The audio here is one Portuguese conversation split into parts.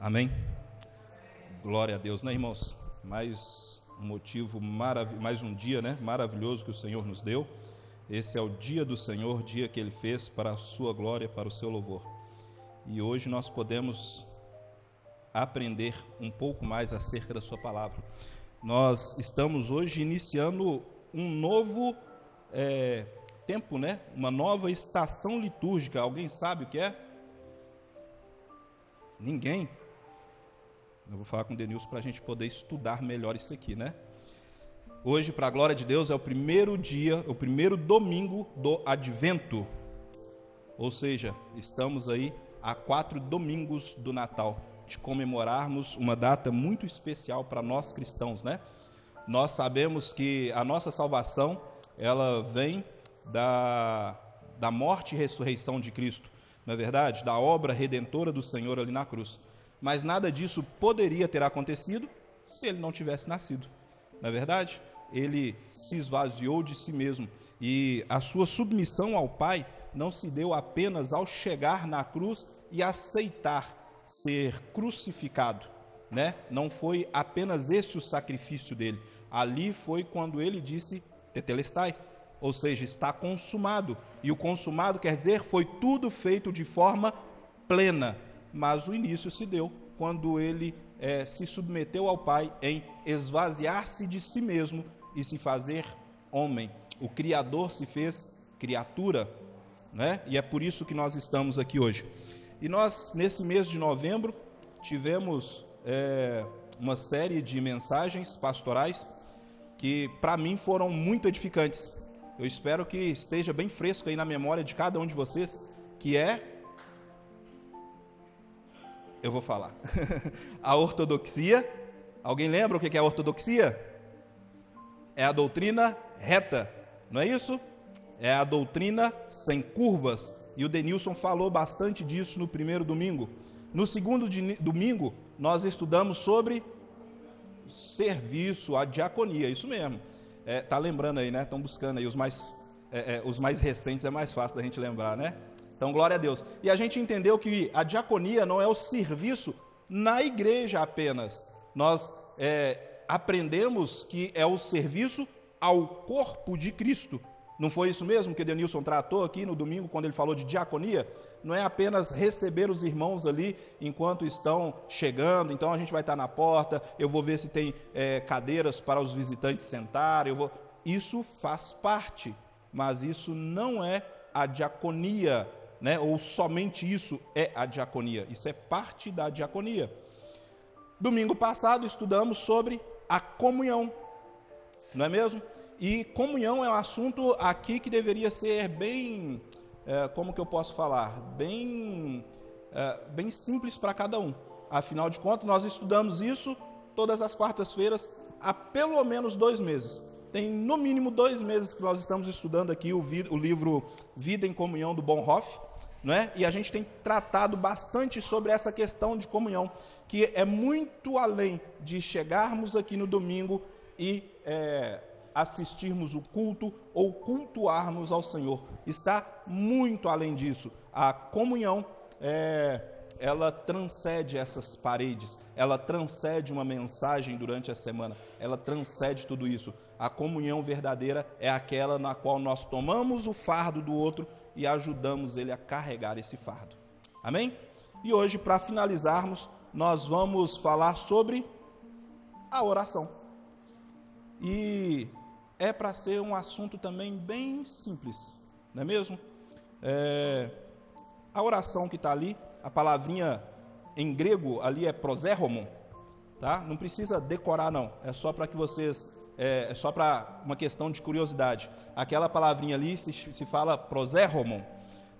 Amém? Glória a Deus, né, irmãos? Mais um motivo maravilhoso, mais um dia, né? Maravilhoso que o Senhor nos deu. Esse é o dia do Senhor, dia que Ele fez para a sua glória, para o seu louvor. E hoje nós podemos aprender um pouco mais acerca da Sua palavra. Nós estamos hoje iniciando um novo é, tempo, né? Uma nova estação litúrgica. Alguém sabe o que é? Ninguém? Eu vou falar com o Denilson para a gente poder estudar melhor isso aqui, né? Hoje, para a glória de Deus, é o primeiro dia, o primeiro domingo do Advento. Ou seja, estamos aí a quatro domingos do Natal, de comemorarmos uma data muito especial para nós cristãos, né? Nós sabemos que a nossa salvação, ela vem da, da morte e ressurreição de Cristo, não é verdade? Da obra redentora do Senhor ali na cruz. Mas nada disso poderia ter acontecido se ele não tivesse nascido. Não é verdade? Ele se esvaziou de si mesmo e a sua submissão ao Pai não se deu apenas ao chegar na cruz e aceitar ser crucificado, né? Não foi apenas esse o sacrifício dele. Ali foi quando ele disse tetelestai, ou seja, está consumado. E o consumado quer dizer foi tudo feito de forma plena, mas o início se deu quando ele é, se submeteu ao Pai em esvaziar-se de si mesmo e se fazer homem. O Criador se fez criatura, né? E é por isso que nós estamos aqui hoje. E nós, nesse mês de novembro, tivemos é, uma série de mensagens pastorais que, para mim, foram muito edificantes. Eu espero que esteja bem fresco aí na memória de cada um de vocês, que é eu vou falar. a ortodoxia. Alguém lembra o que é a ortodoxia? É a doutrina reta, não é isso? É a doutrina sem curvas. E o Denilson falou bastante disso no primeiro domingo. No segundo domingo, nós estudamos sobre serviço, a diaconia, isso mesmo. É, tá lembrando aí, né? Estão buscando aí os mais, é, é, os mais recentes, é mais fácil da gente lembrar, né? Então, glória a Deus. E a gente entendeu que a diaconia não é o serviço na igreja apenas. Nós é, aprendemos que é o serviço ao corpo de Cristo. Não foi isso mesmo que Denilson tratou aqui no domingo, quando ele falou de diaconia? Não é apenas receber os irmãos ali enquanto estão chegando, então a gente vai estar na porta, eu vou ver se tem é, cadeiras para os visitantes sentarem, eu vou... Isso faz parte, mas isso não é a diaconia né, ou somente isso é a diaconia. Isso é parte da diaconia. Domingo passado estudamos sobre a comunhão, não é mesmo? E comunhão é um assunto aqui que deveria ser bem, é, como que eu posso falar, bem, é, bem simples para cada um. Afinal de contas, nós estudamos isso todas as quartas-feiras há pelo menos dois meses. Tem no mínimo dois meses que nós estamos estudando aqui o, o livro Vida em Comunhão do Bonhoeffer não é? E a gente tem tratado bastante sobre essa questão de comunhão, que é muito além de chegarmos aqui no domingo e é, assistirmos o culto ou cultuarmos ao Senhor. Está muito além disso. A comunhão é, ela transcende essas paredes, ela transcende uma mensagem durante a semana, ela transcende tudo isso. A comunhão verdadeira é aquela na qual nós tomamos o fardo do outro e ajudamos ele a carregar esse fardo. Amém? E hoje, para finalizarmos, nós vamos falar sobre a oração. E é para ser um assunto também bem simples, não é mesmo? É, a oração que está ali, a palavrinha em grego ali é proséromon, tá? Não precisa decorar não, é só para que vocês é, é só para uma questão de curiosidade. Aquela palavrinha ali se, se fala proséromon,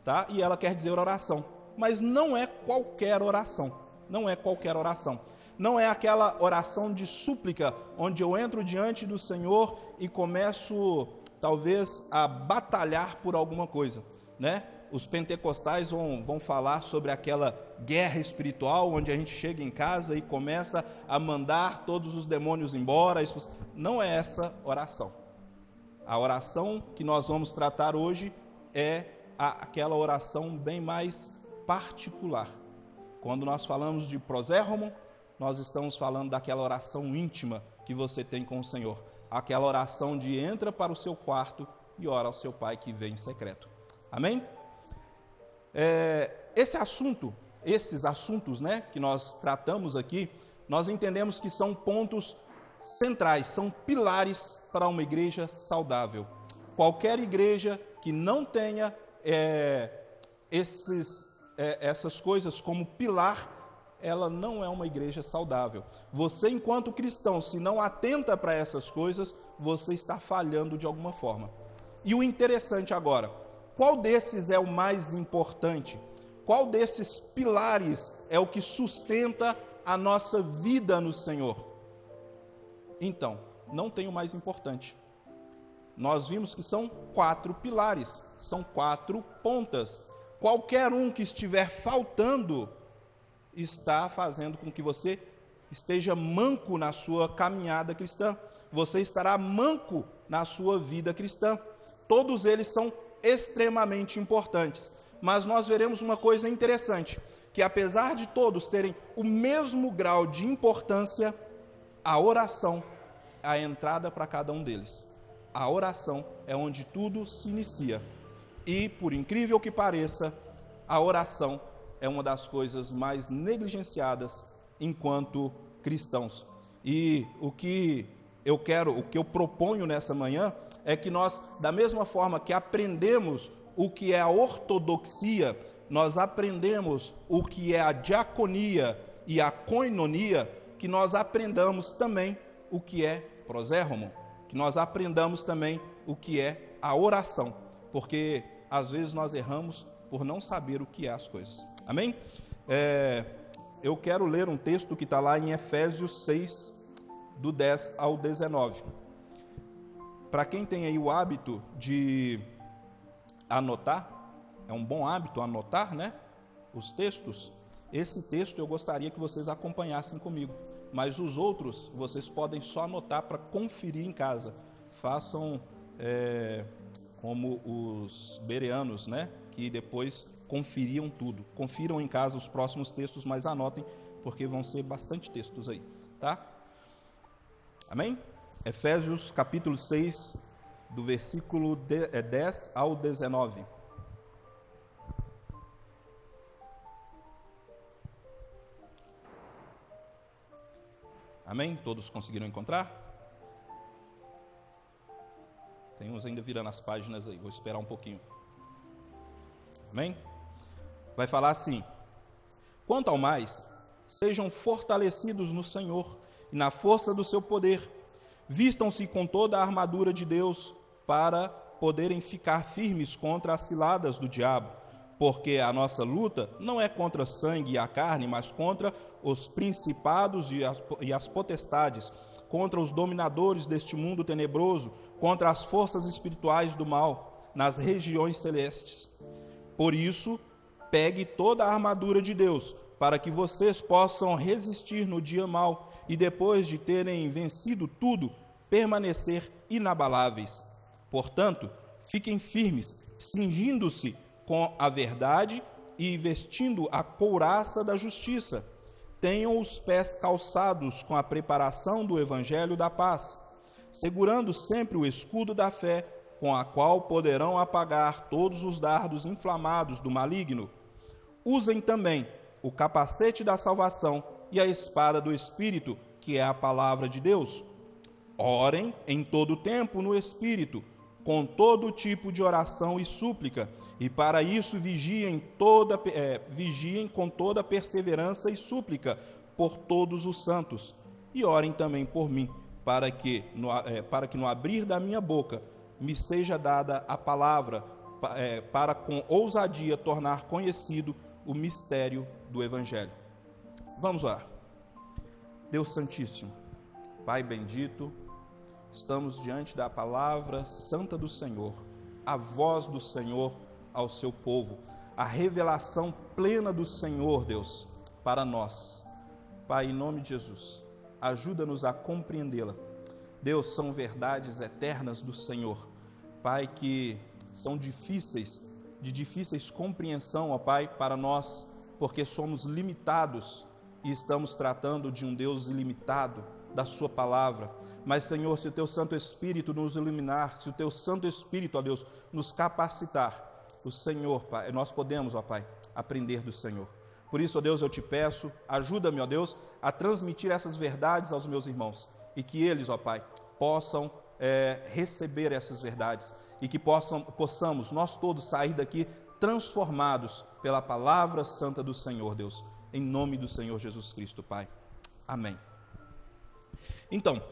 tá? E ela quer dizer oração. Mas não é qualquer oração. Não é qualquer oração. Não é aquela oração de súplica, onde eu entro diante do Senhor e começo, talvez, a batalhar por alguma coisa, né? os pentecostais vão, vão falar sobre aquela guerra espiritual, onde a gente chega em casa e começa a mandar todos os demônios embora. Não é essa oração. A oração que nós vamos tratar hoje é aquela oração bem mais particular. Quando nós falamos de prosérromo, nós estamos falando daquela oração íntima que você tem com o Senhor. Aquela oração de entra para o seu quarto e ora ao seu pai que vem em secreto. Amém? É, esse assunto, esses assuntos né, que nós tratamos aqui, nós entendemos que são pontos centrais, são pilares para uma igreja saudável. Qualquer igreja que não tenha é, esses, é, essas coisas como pilar, ela não é uma igreja saudável. Você, enquanto cristão, se não atenta para essas coisas, você está falhando de alguma forma. E o interessante agora, qual desses é o mais importante? Qual desses pilares é o que sustenta a nossa vida no Senhor? Então, não tem o mais importante. Nós vimos que são quatro pilares, são quatro pontas. Qualquer um que estiver faltando está fazendo com que você esteja manco na sua caminhada cristã. Você estará manco na sua vida cristã. Todos eles são extremamente importantes. Mas nós veremos uma coisa interessante, que apesar de todos terem o mesmo grau de importância, a oração é a entrada para cada um deles. A oração é onde tudo se inicia. E, por incrível que pareça, a oração é uma das coisas mais negligenciadas enquanto cristãos. E o que eu quero, o que eu proponho nessa manhã é que nós, da mesma forma que aprendemos o que é a ortodoxia, nós aprendemos o que é a diaconia e a coinonia, que nós aprendamos também o que é prosérromo, que nós aprendamos também o que é a oração, porque às vezes nós erramos por não saber o que é as coisas. Amém? É, eu quero ler um texto que está lá em Efésios 6, do 10 ao 19. Para quem tem aí o hábito de anotar, é um bom hábito anotar, né? Os textos. Esse texto eu gostaria que vocês acompanhassem comigo, mas os outros vocês podem só anotar para conferir em casa. Façam é, como os bereanos, né? Que depois conferiam tudo. Confiram em casa os próximos textos, mas anotem, porque vão ser bastante textos aí, tá? Amém? Efésios capítulo 6, do versículo 10 é, ao 19. Amém? Todos conseguiram encontrar? Tem uns ainda virando as páginas aí, vou esperar um pouquinho. Amém? vai falar assim: Quanto ao mais, sejam fortalecidos no Senhor e na força do seu poder, vistam-se com toda a armadura de Deus para poderem ficar firmes contra as ciladas do diabo, porque a nossa luta não é contra sangue e a carne, mas contra os principados e as, e as potestades, contra os dominadores deste mundo tenebroso, contra as forças espirituais do mal nas regiões celestes. Por isso, Pegue toda a armadura de Deus, para que vocês possam resistir no dia mal e depois de terem vencido tudo, permanecer inabaláveis. Portanto, fiquem firmes, cingindo-se com a verdade e vestindo a couraça da justiça. Tenham os pés calçados com a preparação do evangelho da paz, segurando sempre o escudo da fé, com a qual poderão apagar todos os dardos inflamados do maligno usem também o capacete da salvação e a espada do Espírito, que é a palavra de Deus. Orem em todo tempo no Espírito, com todo tipo de oração e súplica, e para isso vigiem, toda, é, vigiem com toda perseverança e súplica por todos os santos. E orem também por mim, para que no, é, para que no abrir da minha boca me seja dada a palavra, é, para com ousadia tornar conhecido o mistério do Evangelho. Vamos orar. Deus Santíssimo, Pai bendito, estamos diante da palavra santa do Senhor, a voz do Senhor ao seu povo, a revelação plena do Senhor, Deus, para nós. Pai, em nome de Jesus, ajuda-nos a compreendê-la. Deus, são verdades eternas do Senhor. Pai, que são difíceis de difíceis compreensão, ó Pai, para nós porque somos limitados e estamos tratando de um Deus ilimitado, da Sua palavra. Mas, Senhor, se o Teu Santo Espírito nos iluminar, se o Teu Santo Espírito, ó Deus, nos capacitar, o Senhor, Pai, nós podemos, ó Pai, aprender do Senhor. Por isso, ó Deus, eu te peço, ajuda-me, ó Deus, a transmitir essas verdades aos meus irmãos e que eles, ó Pai, possam é, receber essas verdades e que possam, possamos nós todos sair daqui transformados pela palavra santa do Senhor, Deus, em nome do Senhor Jesus Cristo, Pai. Amém. Então,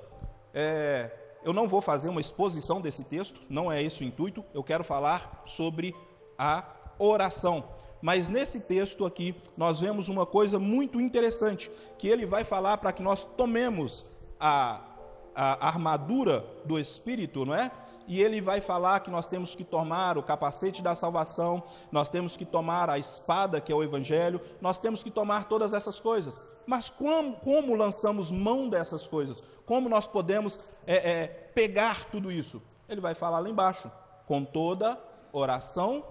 é, eu não vou fazer uma exposição desse texto, não é esse o intuito, eu quero falar sobre a oração. Mas nesse texto aqui, nós vemos uma coisa muito interessante, que ele vai falar para que nós tomemos a, a armadura do Espírito, não é? E ele vai falar que nós temos que tomar o capacete da salvação, nós temos que tomar a espada, que é o Evangelho, nós temos que tomar todas essas coisas. Mas como, como lançamos mão dessas coisas? Como nós podemos é, é, pegar tudo isso? Ele vai falar lá embaixo, com toda oração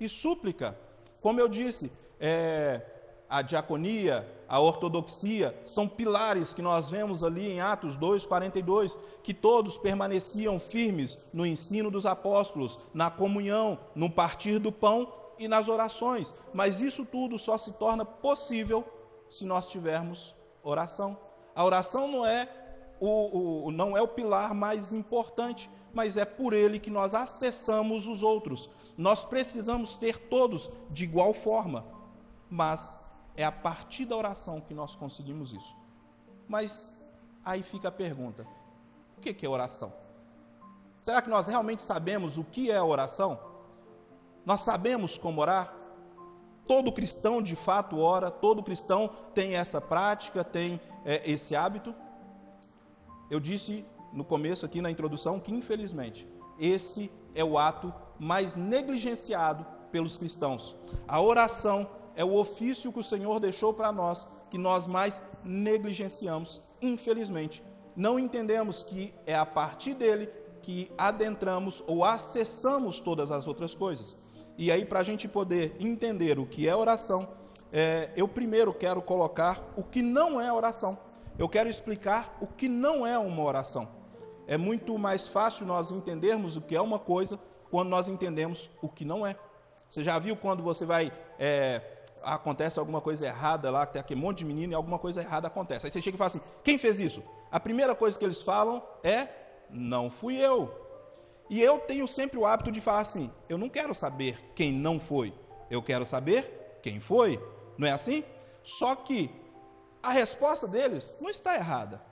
e súplica. Como eu disse, é, a diaconia, a ortodoxia, são pilares que nós vemos ali em Atos 2, 42, que todos permaneciam firmes no ensino dos apóstolos, na comunhão, no partir do pão e nas orações. Mas isso tudo só se torna possível se nós tivermos oração. A oração não é o, o, não é o pilar mais importante, mas é por ele que nós acessamos os outros. Nós precisamos ter todos de igual forma, mas é a partir da oração que nós conseguimos isso. Mas aí fica a pergunta: o que é oração? Será que nós realmente sabemos o que é oração? Nós sabemos como orar? Todo cristão de fato ora, todo cristão tem essa prática, tem é, esse hábito. Eu disse no começo aqui na introdução que infelizmente esse é o ato mais negligenciado pelos cristãos. A oração é o ofício que o Senhor deixou para nós, que nós mais negligenciamos, infelizmente. Não entendemos que é a partir dele que adentramos ou acessamos todas as outras coisas. E aí, para a gente poder entender o que é oração, é, eu primeiro quero colocar o que não é oração. Eu quero explicar o que não é uma oração. É muito mais fácil nós entendermos o que é uma coisa quando nós entendemos o que não é. Você já viu quando você vai é, acontece alguma coisa errada lá, tem aquele monte de menino e alguma coisa errada acontece. Aí você chega e fala assim: quem fez isso? A primeira coisa que eles falam é: não fui eu. E eu tenho sempre o hábito de falar assim: eu não quero saber quem não foi, eu quero saber quem foi. Não é assim? Só que a resposta deles não está errada.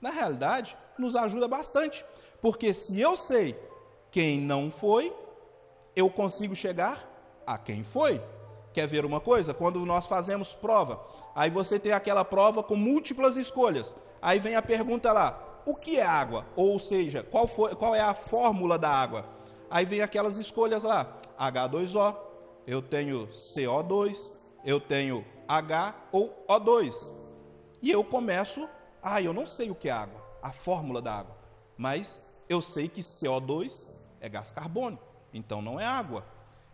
Na realidade, nos ajuda bastante, porque se eu sei quem não foi, eu consigo chegar a quem foi. Quer ver uma coisa? Quando nós fazemos prova, aí você tem aquela prova com múltiplas escolhas. Aí vem a pergunta lá: o que é água? Ou seja, qual, foi, qual é a fórmula da água? Aí vem aquelas escolhas lá: H2O, eu tenho CO2, eu tenho H ou O2. E eu começo, ah, eu não sei o que é água, a fórmula da água, mas eu sei que CO2 é gás carbônico, então não é água.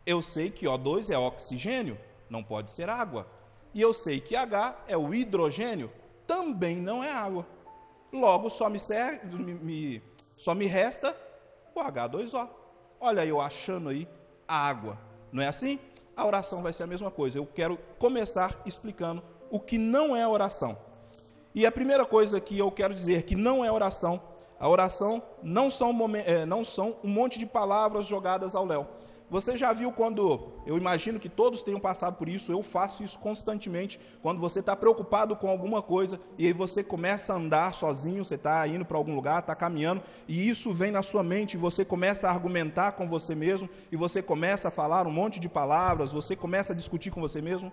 Eu sei que O2 é oxigênio, não pode ser água. E eu sei que H é o hidrogênio, também não é água. Logo, só me, serve, me, só me resta o H2O. Olha eu achando aí a água. Não é assim? A oração vai ser a mesma coisa. Eu quero começar explicando o que não é oração. E a primeira coisa que eu quero dizer que não é oração, a oração não são, é, não são um monte de palavras jogadas ao léu. Você já viu quando, eu imagino que todos tenham passado por isso, eu faço isso constantemente, quando você está preocupado com alguma coisa e aí você começa a andar sozinho, você está indo para algum lugar, está caminhando, e isso vem na sua mente, você começa a argumentar com você mesmo, e você começa a falar um monte de palavras, você começa a discutir com você mesmo.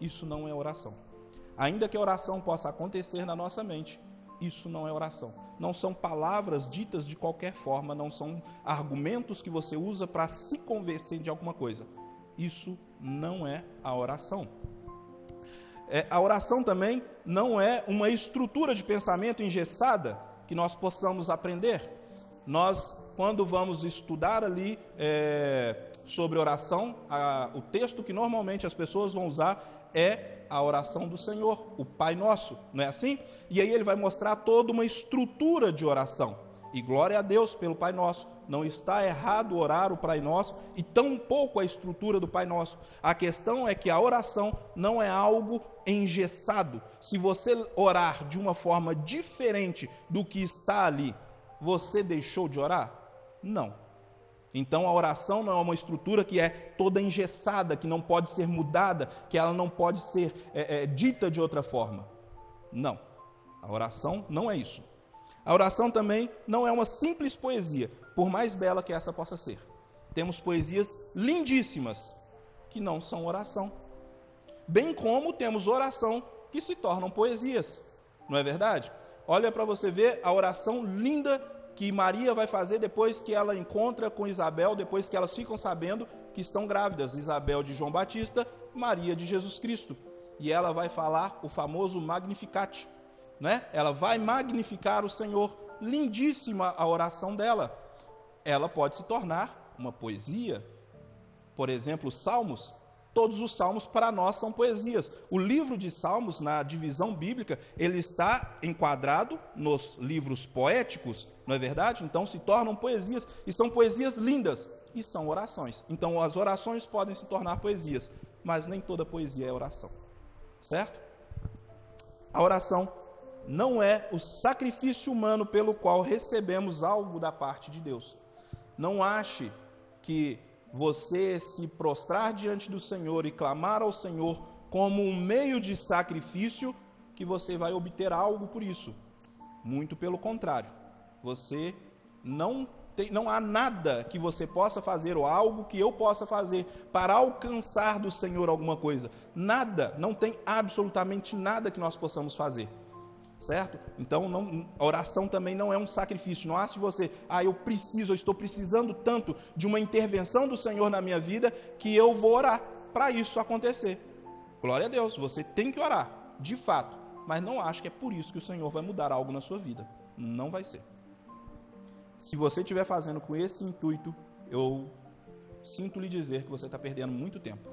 Isso não é oração. Ainda que a oração possa acontecer na nossa mente, isso não é oração. Não são palavras ditas de qualquer forma, não são argumentos que você usa para se convencer de alguma coisa. Isso não é a oração. É, a oração também não é uma estrutura de pensamento engessada que nós possamos aprender. Nós, quando vamos estudar ali é, sobre oração, a, o texto que normalmente as pessoas vão usar é a oração do Senhor, o Pai Nosso, não é assim? E aí ele vai mostrar toda uma estrutura de oração. E glória a Deus pelo Pai Nosso. Não está errado orar o Pai Nosso e tampouco a estrutura do Pai Nosso. A questão é que a oração não é algo engessado. Se você orar de uma forma diferente do que está ali, você deixou de orar? Não. Então a oração não é uma estrutura que é toda engessada, que não pode ser mudada, que ela não pode ser é, é, dita de outra forma. Não. A oração não é isso. A oração também não é uma simples poesia, por mais bela que essa possa ser. Temos poesias lindíssimas que não são oração. Bem como temos oração que se tornam poesias. Não é verdade? Olha para você ver a oração linda que Maria vai fazer depois que ela encontra com Isabel, depois que elas ficam sabendo que estão grávidas, Isabel de João Batista, Maria de Jesus Cristo. E ela vai falar o famoso Magnificat, né? Ela vai magnificar o Senhor. Lindíssima a oração dela. Ela pode se tornar uma poesia. Por exemplo, Salmos Todos os salmos para nós são poesias. O livro de Salmos, na divisão bíblica, ele está enquadrado nos livros poéticos, não é verdade? Então se tornam poesias, e são poesias lindas, e são orações. Então as orações podem se tornar poesias, mas nem toda poesia é oração, certo? A oração não é o sacrifício humano pelo qual recebemos algo da parte de Deus. Não ache que você se prostrar diante do Senhor e clamar ao Senhor como um meio de sacrifício, que você vai obter algo por isso. Muito pelo contrário. Você não tem, não há nada que você possa fazer ou algo que eu possa fazer para alcançar do Senhor alguma coisa. Nada, não tem absolutamente nada que nós possamos fazer certo? Então, não, a oração também não é um sacrifício. Não acha você, ah, eu preciso, eu estou precisando tanto de uma intervenção do Senhor na minha vida que eu vou orar para isso acontecer. Glória a Deus, você tem que orar, de fato, mas não acho que é por isso que o Senhor vai mudar algo na sua vida. Não vai ser. Se você estiver fazendo com esse intuito, eu sinto lhe dizer que você está perdendo muito tempo.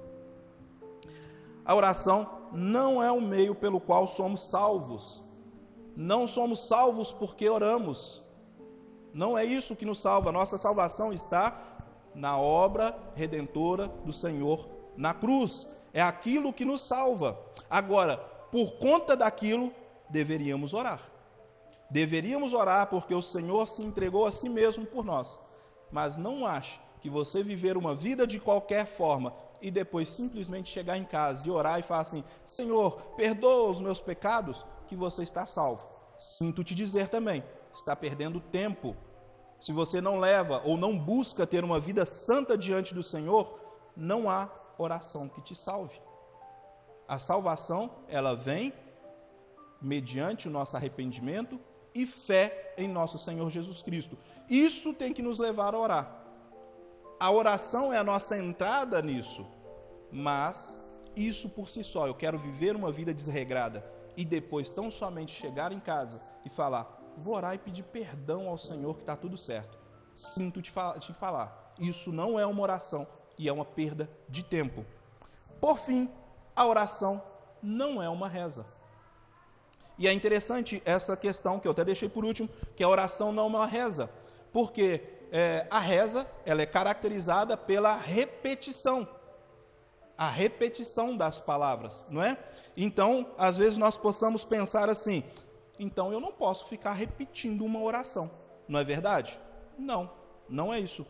A oração não é o meio pelo qual somos salvos, não somos salvos porque oramos. Não é isso que nos salva. Nossa salvação está na obra redentora do Senhor na cruz. É aquilo que nos salva. Agora, por conta daquilo, deveríamos orar. Deveríamos orar porque o Senhor se entregou a si mesmo por nós. Mas não ache que você viver uma vida de qualquer forma e depois simplesmente chegar em casa e orar e falar assim: Senhor, perdoa os meus pecados que você está salvo. Sinto te dizer também, está perdendo tempo. Se você não leva ou não busca ter uma vida santa diante do Senhor, não há oração que te salve. A salvação, ela vem mediante o nosso arrependimento e fé em nosso Senhor Jesus Cristo. Isso tem que nos levar a orar. A oração é a nossa entrada nisso, mas isso por si só, eu quero viver uma vida desregrada e depois tão somente chegar em casa e falar: vou orar e pedir perdão ao Senhor que está tudo certo. Sinto te, te falar. Isso não é uma oração e é uma perda de tempo. Por fim, a oração não é uma reza. E é interessante essa questão que eu até deixei por último, que a oração não é uma reza, porque é, a reza ela é caracterizada pela repetição a repetição das palavras, não é? Então, às vezes nós possamos pensar assim: então eu não posso ficar repetindo uma oração, não é verdade? Não, não é isso.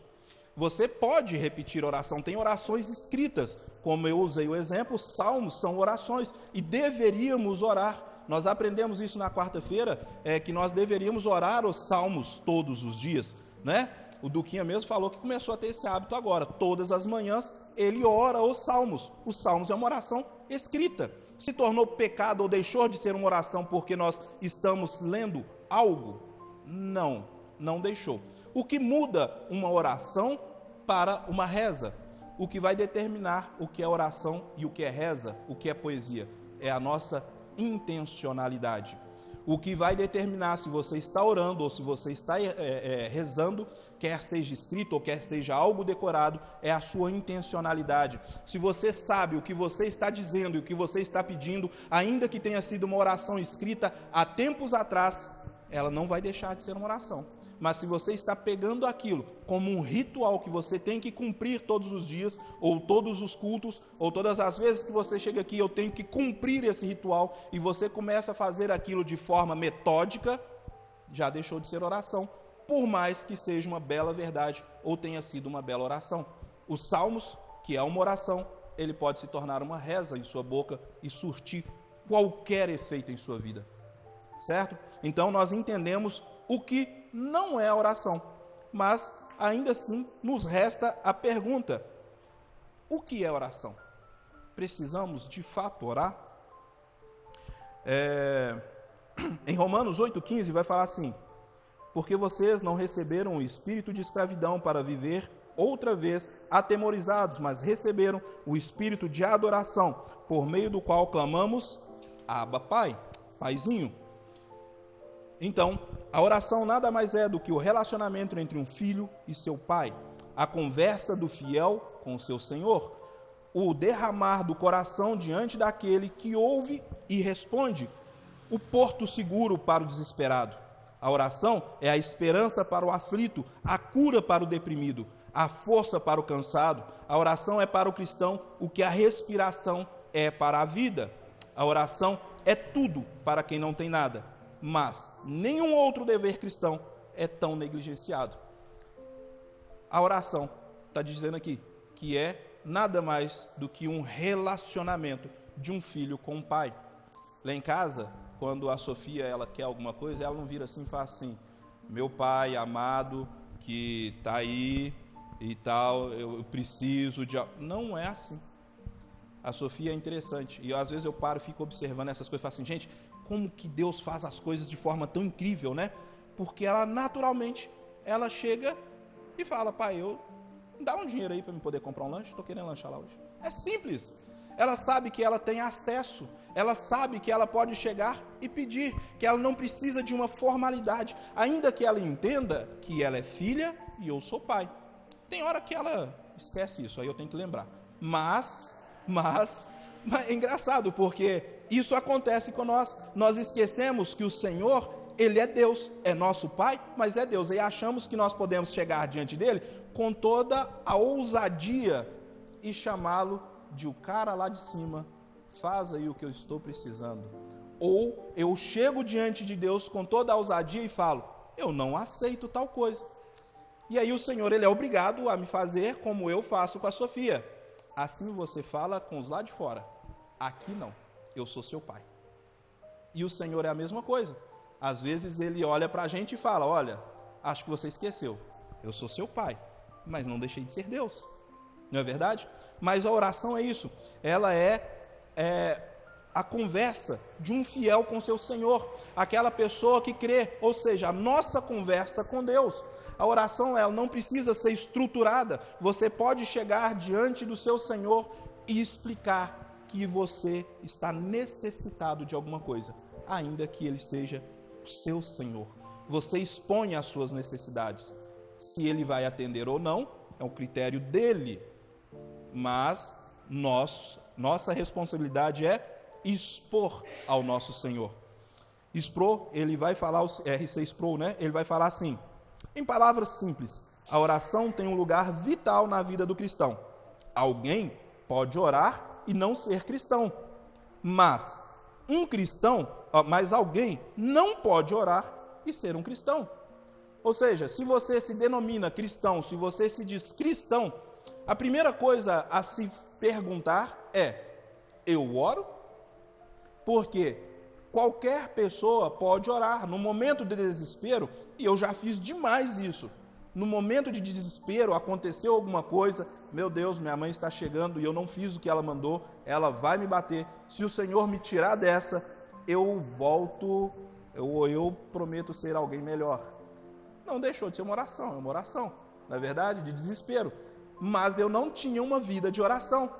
Você pode repetir oração, tem orações escritas, como eu usei o exemplo, salmos são orações e deveríamos orar. Nós aprendemos isso na quarta-feira, é que nós deveríamos orar os salmos todos os dias, né? O Duquinha mesmo falou que começou a ter esse hábito agora. Todas as manhãs ele ora os salmos. Os salmos é uma oração escrita. Se tornou pecado ou deixou de ser uma oração porque nós estamos lendo algo? Não, não deixou. O que muda uma oração para uma reza? O que vai determinar o que é oração e o que é reza, o que é poesia? É a nossa intencionalidade. o que vai determinar se você está orando ou se você está é, é, rezando, quer seja escrito ou quer seja algo decorado, é a sua intencionalidade. Se você sabe o que você está dizendo e o que você está pedindo, ainda que tenha sido uma oração escrita há tempos atrás, ela não vai deixar de ser uma oração. Mas se você está pegando aquilo como um ritual que você tem que cumprir todos os dias, ou todos os cultos, ou todas as vezes que você chega aqui, eu tenho que cumprir esse ritual, e você começa a fazer aquilo de forma metódica, já deixou de ser oração, por mais que seja uma bela verdade ou tenha sido uma bela oração. Os salmos, que é uma oração, ele pode se tornar uma reza em sua boca e surtir qualquer efeito em sua vida. Certo? Então nós entendemos o que não é oração. Mas, ainda assim, nos resta a pergunta: o que é oração? Precisamos de fato orar? É, em Romanos 8,15 vai falar assim: Porque vocês não receberam o espírito de escravidão para viver outra vez atemorizados, mas receberam o espírito de adoração, por meio do qual clamamos: Abba, Pai, Paizinho. Então, a oração nada mais é do que o relacionamento entre um filho e seu pai, a conversa do fiel com seu Senhor, o derramar do coração diante daquele que ouve e responde, o porto seguro para o desesperado. A oração é a esperança para o aflito, a cura para o deprimido, a força para o cansado. A oração é para o cristão o que a respiração é para a vida. A oração é tudo para quem não tem nada mas nenhum outro dever cristão é tão negligenciado. A oração está dizendo aqui que é nada mais do que um relacionamento de um filho com o pai. Lá em casa, quando a Sofia ela quer alguma coisa, ela não vira assim e fala assim: meu pai amado que está aí e tal, eu preciso de. Não é assim. A Sofia é interessante. E às vezes eu paro e fico observando essas coisas e falo assim, gente, como que Deus faz as coisas de forma tão incrível, né? Porque ela naturalmente, ela chega e fala, pai, eu dá um dinheiro aí para me poder comprar um lanche, estou querendo lanchar lá hoje. É simples. Ela sabe que ela tem acesso, ela sabe que ela pode chegar e pedir, que ela não precisa de uma formalidade, ainda que ela entenda que ela é filha e eu sou pai. Tem hora que ela esquece isso, aí eu tenho que lembrar. Mas, mas, mas é engraçado porque isso acontece com nós. Nós esquecemos que o Senhor, Ele é Deus, é nosso Pai, mas é Deus. E achamos que nós podemos chegar diante dele com toda a ousadia e chamá-lo de o cara lá de cima, faz aí o que eu estou precisando. Ou eu chego diante de Deus com toda a ousadia e falo, eu não aceito tal coisa. E aí o Senhor ele é obrigado a me fazer como eu faço com a Sofia. Assim você fala com os lá de fora. Aqui não eu sou seu pai. E o Senhor é a mesma coisa. Às vezes ele olha para a gente e fala: Olha, acho que você esqueceu, eu sou seu pai, mas não deixei de ser Deus. Não é verdade? Mas a oração é isso, ela é, é a conversa de um fiel com seu Senhor, aquela pessoa que crê, ou seja, a nossa conversa com Deus. A oração ela não precisa ser estruturada, você pode chegar diante do seu Senhor e explicar que você está necessitado de alguma coisa, ainda que ele seja o seu Senhor. Você expõe as suas necessidades. Se ele vai atender ou não, é um critério dele. Mas nós, nossa responsabilidade é expor ao nosso Senhor. Expor, ele vai falar, RC Expor, né? Ele vai falar assim, em palavras simples, a oração tem um lugar vital na vida do cristão. Alguém pode orar e não ser cristão. Mas um cristão, mas alguém não pode orar e ser um cristão. Ou seja, se você se denomina cristão, se você se diz cristão, a primeira coisa a se perguntar é: eu oro? Porque qualquer pessoa pode orar no momento de desespero, e eu já fiz demais isso. No momento de desespero, aconteceu alguma coisa, meu Deus, minha mãe está chegando e eu não fiz o que ela mandou, ela vai me bater. Se o Senhor me tirar dessa, eu volto, eu, eu prometo ser alguém melhor. Não deixou de ser uma oração, é uma oração, na é verdade, de desespero. Mas eu não tinha uma vida de oração.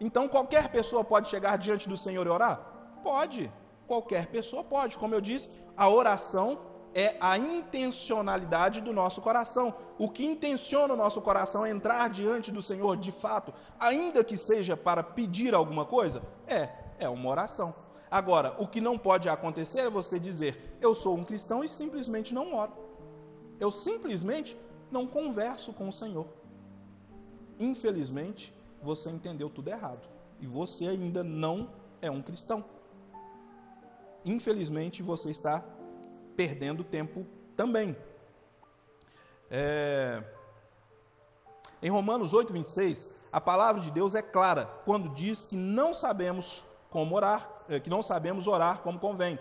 Então qualquer pessoa pode chegar diante do Senhor e orar? Pode. Qualquer pessoa pode. Como eu disse, a oração é a intencionalidade do nosso coração. O que intenciona o nosso coração entrar diante do Senhor de fato, ainda que seja para pedir alguma coisa, é, é uma oração. Agora, o que não pode acontecer é você dizer, eu sou um cristão e simplesmente não oro. Eu simplesmente não converso com o Senhor. Infelizmente, você entendeu tudo errado. E você ainda não é um cristão. Infelizmente, você está perdendo tempo também. É... Em Romanos 8, 26, a palavra de Deus é clara quando diz que não sabemos como orar, é, que não sabemos orar como convém.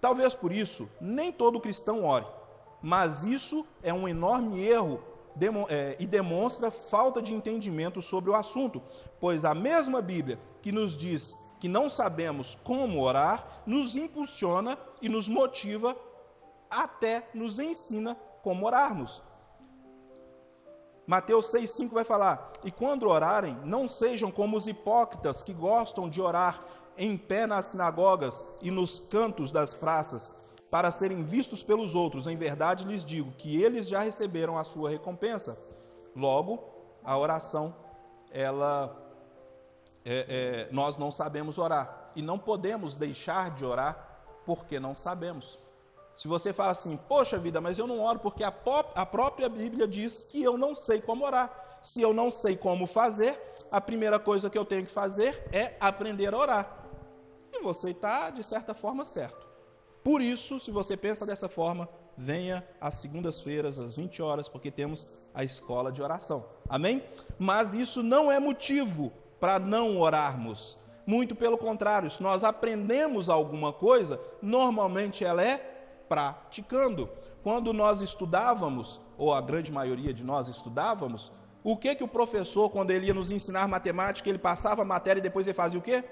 Talvez por isso nem todo cristão ore, mas isso é um enorme erro e demonstra falta de entendimento sobre o assunto, pois a mesma Bíblia que nos diz que não sabemos como orar, nos impulsiona e nos motiva, até nos ensina como orarmos. Mateus 6,5 vai falar: E quando orarem, não sejam como os hipócritas que gostam de orar em pé nas sinagogas e nos cantos das praças, para serem vistos pelos outros. Em verdade lhes digo que eles já receberam a sua recompensa. Logo, a oração, ela, é, é, nós não sabemos orar e não podemos deixar de orar porque não sabemos. Se você fala assim, poxa vida, mas eu não oro porque a, a própria Bíblia diz que eu não sei como orar. Se eu não sei como fazer, a primeira coisa que eu tenho que fazer é aprender a orar. E você está, de certa forma, certo. Por isso, se você pensa dessa forma, venha às segundas-feiras, às 20 horas, porque temos a escola de oração. Amém? Mas isso não é motivo para não orarmos. Muito pelo contrário, se nós aprendemos alguma coisa, normalmente ela é praticando. Quando nós estudávamos, ou a grande maioria de nós estudávamos, o que que o professor, quando ele ia nos ensinar matemática, ele passava a matéria e depois ele fazia o quê?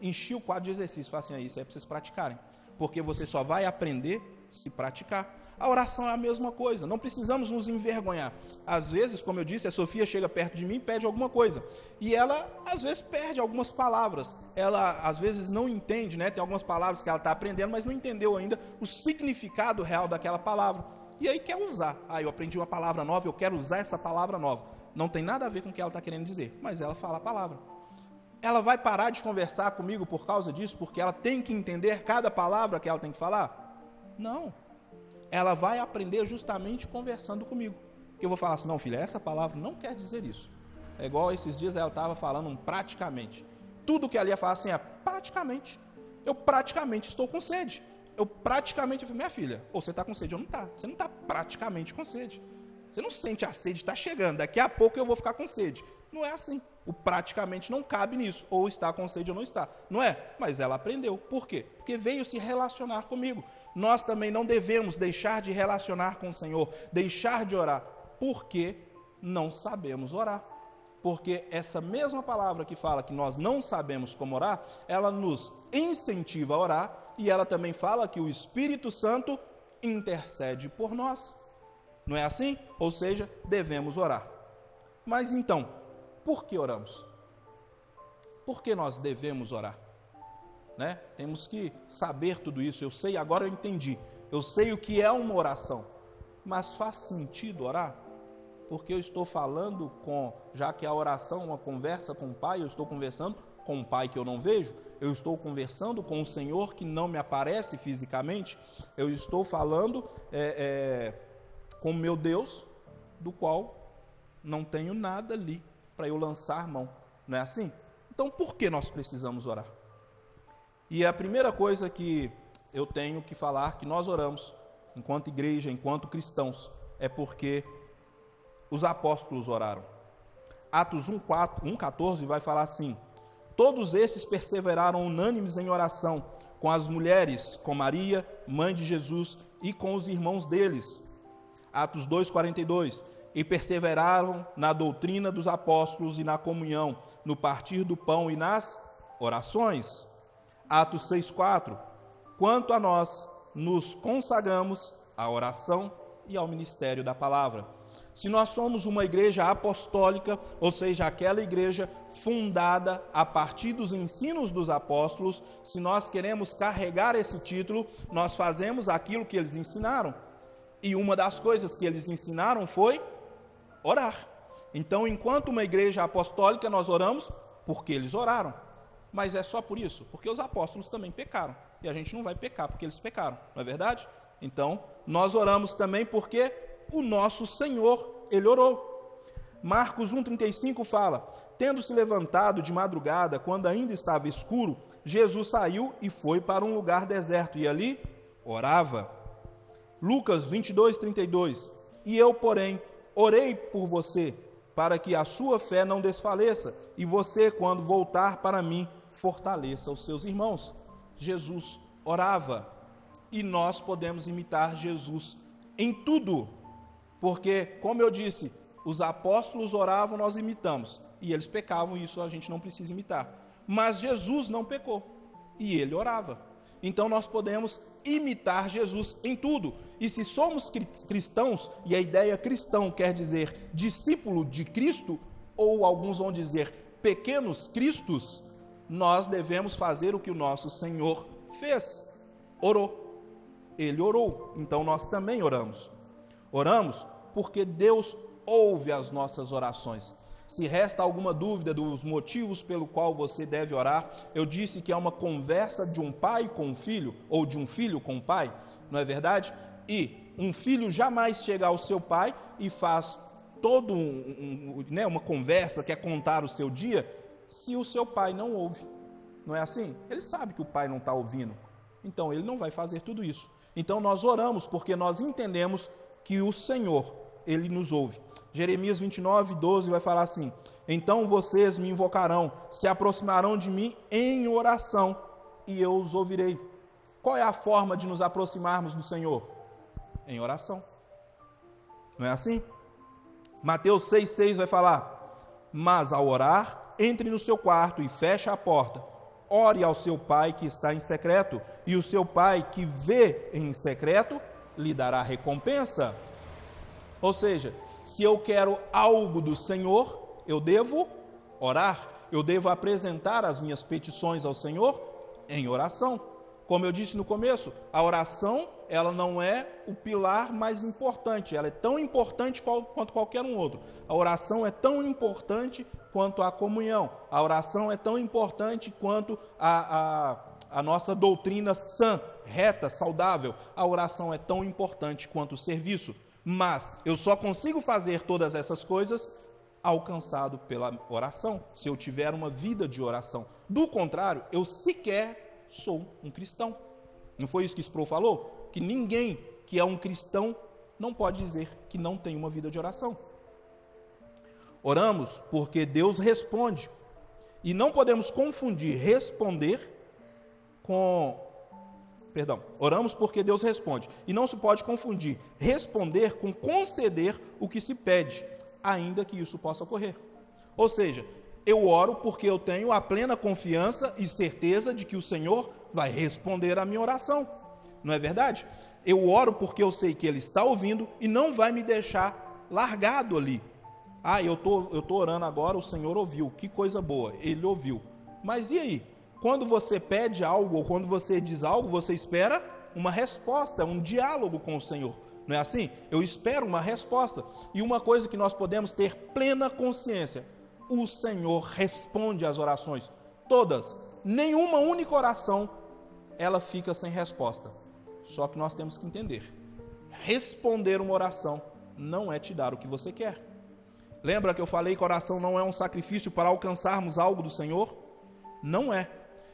Enchia o quadro de exercício. Fala assim, é isso é para vocês praticarem. Porque você só vai aprender se praticar. A oração é a mesma coisa, não precisamos nos envergonhar. Às vezes, como eu disse, a Sofia chega perto de mim e pede alguma coisa. E ela, às vezes, perde algumas palavras. Ela, às vezes, não entende, né? Tem algumas palavras que ela está aprendendo, mas não entendeu ainda o significado real daquela palavra. E aí quer usar. Ah, eu aprendi uma palavra nova, eu quero usar essa palavra nova. Não tem nada a ver com o que ela está querendo dizer, mas ela fala a palavra. Ela vai parar de conversar comigo por causa disso, porque ela tem que entender cada palavra que ela tem que falar? Não ela vai aprender justamente conversando comigo. Que eu vou falar assim, não, filha, essa palavra não quer dizer isso. É igual esses dias ela estava falando um praticamente. Tudo que ela ia falar assim é praticamente. Eu praticamente estou com sede. Eu praticamente, minha filha, ou você está com sede ou não está. Você não está praticamente com sede. Você não sente a sede está chegando. Daqui a pouco eu vou ficar com sede. Não é assim. O praticamente não cabe nisso. Ou está com sede ou não está. Não é? Mas ela aprendeu. Por quê? Porque veio se relacionar comigo nós também não devemos deixar de relacionar com o Senhor, deixar de orar, porque não sabemos orar. Porque essa mesma palavra que fala que nós não sabemos como orar, ela nos incentiva a orar e ela também fala que o Espírito Santo intercede por nós. Não é assim? Ou seja, devemos orar. Mas então, por que oramos? Por que nós devemos orar? né? Temos que saber tudo isso. Eu sei, agora eu entendi. Eu sei o que é uma oração. Mas faz sentido orar? Porque eu estou falando com, já que a oração é uma conversa com o Pai, eu estou conversando com um Pai que eu não vejo, eu estou conversando com o Senhor que não me aparece fisicamente, eu estou falando é, é, com meu Deus, do qual não tenho nada ali para eu lançar mão. Não é assim? Então por que nós precisamos orar? E a primeira coisa que eu tenho que falar que nós oramos, enquanto igreja, enquanto cristãos, é porque os apóstolos oraram. Atos 1,14 vai falar assim: Todos esses perseveraram unânimes em oração, com as mulheres, com Maria, mãe de Jesus, e com os irmãos deles. Atos 2,42 E perseveraram na doutrina dos apóstolos e na comunhão, no partir do pão e nas orações. Atos 6,4. Quanto a nós, nos consagramos à oração e ao ministério da palavra. Se nós somos uma igreja apostólica, ou seja, aquela igreja fundada a partir dos ensinos dos apóstolos, se nós queremos carregar esse título, nós fazemos aquilo que eles ensinaram. E uma das coisas que eles ensinaram foi orar. Então, enquanto uma igreja apostólica, nós oramos porque eles oraram. Mas é só por isso? Porque os apóstolos também pecaram. E a gente não vai pecar porque eles pecaram, não é verdade? Então, nós oramos também porque o nosso Senhor, ele orou. Marcos 1,35 fala: Tendo se levantado de madrugada, quando ainda estava escuro, Jesus saiu e foi para um lugar deserto, e ali orava. Lucas 22, 32. E eu, porém, orei por você, para que a sua fé não desfaleça, e você, quando voltar para mim, fortaleça os seus irmãos. Jesus orava, e nós podemos imitar Jesus em tudo. Porque, como eu disse, os apóstolos oravam, nós imitamos. E eles pecavam, e isso a gente não precisa imitar. Mas Jesus não pecou. E ele orava. Então nós podemos imitar Jesus em tudo. E se somos cristãos, e a ideia cristão quer dizer discípulo de Cristo, ou alguns vão dizer pequenos cristos, nós devemos fazer o que o nosso Senhor fez. Orou. Ele orou. Então nós também oramos. Oramos porque Deus ouve as nossas orações. Se resta alguma dúvida dos motivos pelo qual você deve orar, eu disse que é uma conversa de um pai com um filho, ou de um filho com um pai, não é verdade? E um filho jamais chega ao seu pai e faz todo um, um, né, uma conversa, quer contar o seu dia, se o seu pai não ouve. Não é assim? Ele sabe que o pai não está ouvindo. Então ele não vai fazer tudo isso. Então nós oramos porque nós entendemos que o Senhor, ele nos ouve. Jeremias 29, 12 vai falar assim: Então vocês me invocarão, se aproximarão de mim em oração, e eu os ouvirei. Qual é a forma de nos aproximarmos do Senhor? Em oração. Não é assim? Mateus 6,6 vai falar: Mas ao orar, entre no seu quarto e feche a porta. Ore ao seu pai que está em secreto, e o seu pai que vê em secreto lhe dará recompensa. Ou seja, se eu quero algo do Senhor, eu devo orar, eu devo apresentar as minhas petições ao Senhor em oração. Como eu disse no começo, a oração ela não é o pilar mais importante, ela é tão importante quanto qualquer um outro. A oração é tão importante quanto a comunhão, a oração é tão importante quanto a, a, a nossa doutrina sã, reta, saudável. A oração é tão importante quanto o serviço. Mas eu só consigo fazer todas essas coisas alcançado pela oração, se eu tiver uma vida de oração. Do contrário, eu sequer sou um cristão. Não foi isso que Sproul falou? Que ninguém que é um cristão não pode dizer que não tem uma vida de oração. Oramos porque Deus responde. E não podemos confundir responder com Perdão, oramos porque Deus responde. E não se pode confundir responder com conceder o que se pede, ainda que isso possa ocorrer. Ou seja, eu oro porque eu tenho a plena confiança e certeza de que o Senhor vai responder à minha oração. Não é verdade? Eu oro porque eu sei que Ele está ouvindo e não vai me deixar largado ali. Ah, eu tô, estou tô orando agora, o Senhor ouviu, que coisa boa, Ele ouviu. Mas e aí? Quando você pede algo ou quando você diz algo, você espera uma resposta, um diálogo com o Senhor. Não é assim? Eu espero uma resposta. E uma coisa que nós podemos ter plena consciência: o Senhor responde às orações, todas. Nenhuma única oração ela fica sem resposta. Só que nós temos que entender: responder uma oração não é te dar o que você quer. Lembra que eu falei que oração não é um sacrifício para alcançarmos algo do Senhor? Não é.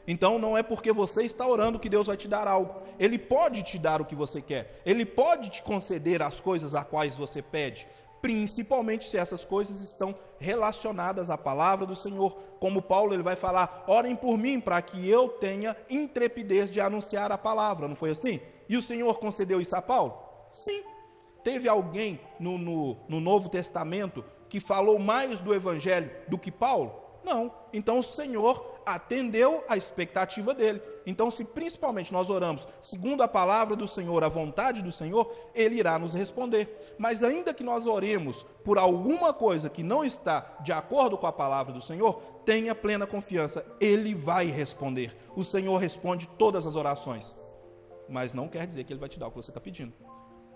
Então não é porque você está orando que Deus vai te dar algo. Ele pode te dar o que você quer. Ele pode te conceder as coisas a quais você pede, principalmente se essas coisas estão relacionadas à palavra do Senhor. Como Paulo ele vai falar: "Orem por mim para que eu tenha intrepidez de anunciar a palavra". Não foi assim? E o Senhor concedeu isso a Paulo? Sim. Teve alguém no, no, no Novo Testamento que falou mais do Evangelho do que Paulo? Não. Então o Senhor atendeu a expectativa dele. Então, se principalmente nós oramos segundo a palavra do Senhor, a vontade do Senhor, ele irá nos responder. Mas ainda que nós oremos por alguma coisa que não está de acordo com a palavra do Senhor, tenha plena confiança, ele vai responder. O Senhor responde todas as orações. Mas não quer dizer que ele vai te dar o que você está pedindo.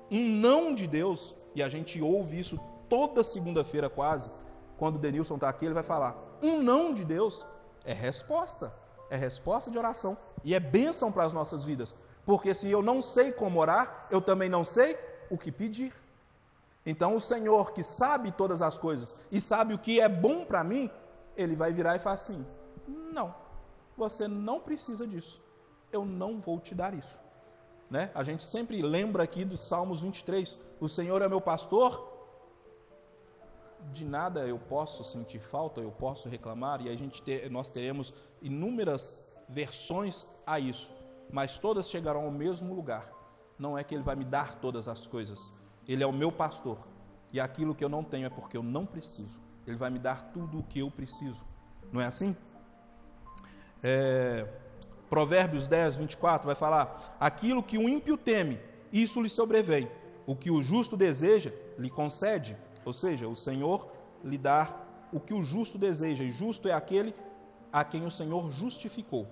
Um não de Deus, e a gente ouve isso toda segunda-feira quase, quando o Denilson está aqui, ele vai falar: um não de Deus é resposta, é resposta de oração e é bênção para as nossas vidas, porque se eu não sei como orar, eu também não sei o que pedir. Então, o Senhor que sabe todas as coisas e sabe o que é bom para mim, ele vai virar e falar assim: não, você não precisa disso, eu não vou te dar isso. Né? A gente sempre lembra aqui dos Salmos 23: o Senhor é meu pastor, de nada eu posso sentir falta, eu posso reclamar, e a gente ter, nós teremos inúmeras versões a isso, mas todas chegarão ao mesmo lugar. Não é que ele vai me dar todas as coisas, ele é o meu pastor, e aquilo que eu não tenho é porque eu não preciso. Ele vai me dar tudo o que eu preciso. Não é assim? É, Provérbios 10, 24 vai falar: aquilo que o ímpio teme, isso lhe sobrevém. O que o justo deseja, lhe concede. Ou seja, o Senhor lhe dá o que o justo deseja, e justo é aquele a quem o Senhor justificou.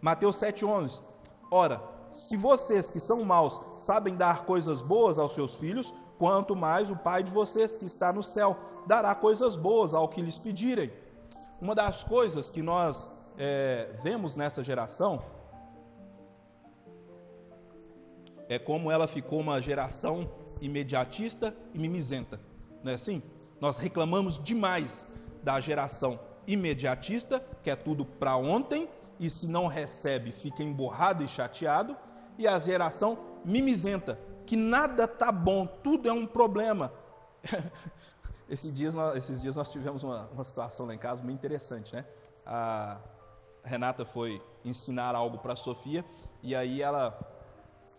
Mateus 7,11: Ora, se vocês que são maus sabem dar coisas boas aos seus filhos, quanto mais o Pai de vocês que está no céu dará coisas boas ao que lhes pedirem. Uma das coisas que nós é, vemos nessa geração é como ela ficou uma geração imediatista e mimizenta não é assim? Nós reclamamos demais da geração imediatista, que é tudo para ontem, e se não recebe, fica emborrado e chateado, e a geração mimizenta, que nada tá bom, tudo é um problema. esses, dias nós, esses dias nós tivemos uma, uma situação lá em casa muito interessante, né? A Renata foi ensinar algo para a Sofia, e aí ela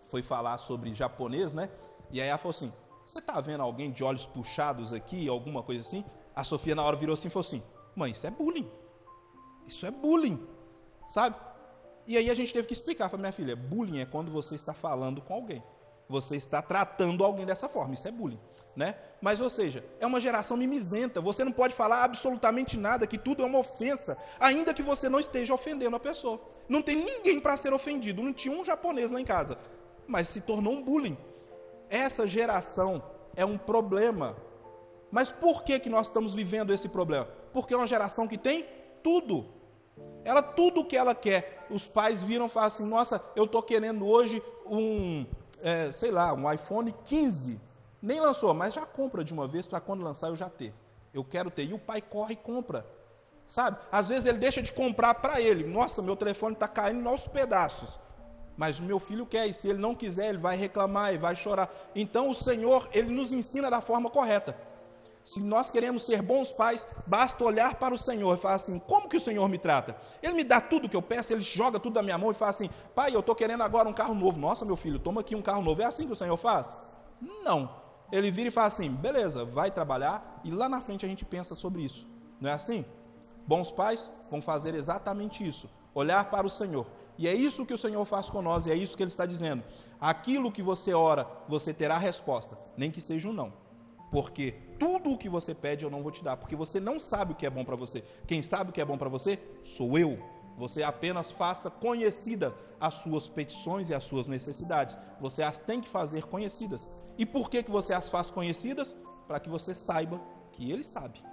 foi falar sobre japonês, né? E aí ela falou assim: você está vendo alguém de olhos puxados aqui, alguma coisa assim? A Sofia na hora virou assim e falou assim: Mãe, isso é bullying. Isso é bullying. Sabe? E aí a gente teve que explicar. Falei, minha filha, bullying é quando você está falando com alguém. Você está tratando alguém dessa forma. Isso é bullying. Né? Mas, ou seja, é uma geração mimizenta. Você não pode falar absolutamente nada, que tudo é uma ofensa, ainda que você não esteja ofendendo a pessoa. Não tem ninguém para ser ofendido. Não tinha um japonês lá em casa. Mas se tornou um bullying essa geração é um problema. Mas por que, que nós estamos vivendo esse problema? Porque é uma geração que tem tudo. Ela tudo o que ela quer. Os pais viram e falam assim: Nossa, eu estou querendo hoje um, é, sei lá, um iPhone 15. Nem lançou, mas já compra de uma vez para quando lançar eu já ter. Eu quero ter. E o pai corre e compra. Sabe? Às vezes ele deixa de comprar para ele. Nossa, meu telefone está caindo aos pedaços mas o meu filho quer, e se ele não quiser, ele vai reclamar e vai chorar. Então o Senhor, ele nos ensina da forma correta. Se nós queremos ser bons pais, basta olhar para o Senhor e falar assim: como que o Senhor me trata? Ele me dá tudo que eu peço, ele joga tudo da minha mão e fala assim: pai, eu estou querendo agora um carro novo. Nossa, meu filho, toma aqui um carro novo. É assim que o Senhor faz? Não. Ele vira e fala assim: beleza, vai trabalhar, e lá na frente a gente pensa sobre isso. Não é assim? Bons pais vão fazer exatamente isso: olhar para o Senhor e é isso que o Senhor faz com nós, e é isso que Ele está dizendo. Aquilo que você ora, você terá resposta, nem que seja um não. Porque tudo o que você pede eu não vou te dar, porque você não sabe o que é bom para você. Quem sabe o que é bom para você sou eu. Você apenas faça conhecida as suas petições e as suas necessidades. Você as tem que fazer conhecidas. E por que, que você as faz conhecidas? Para que você saiba que Ele sabe.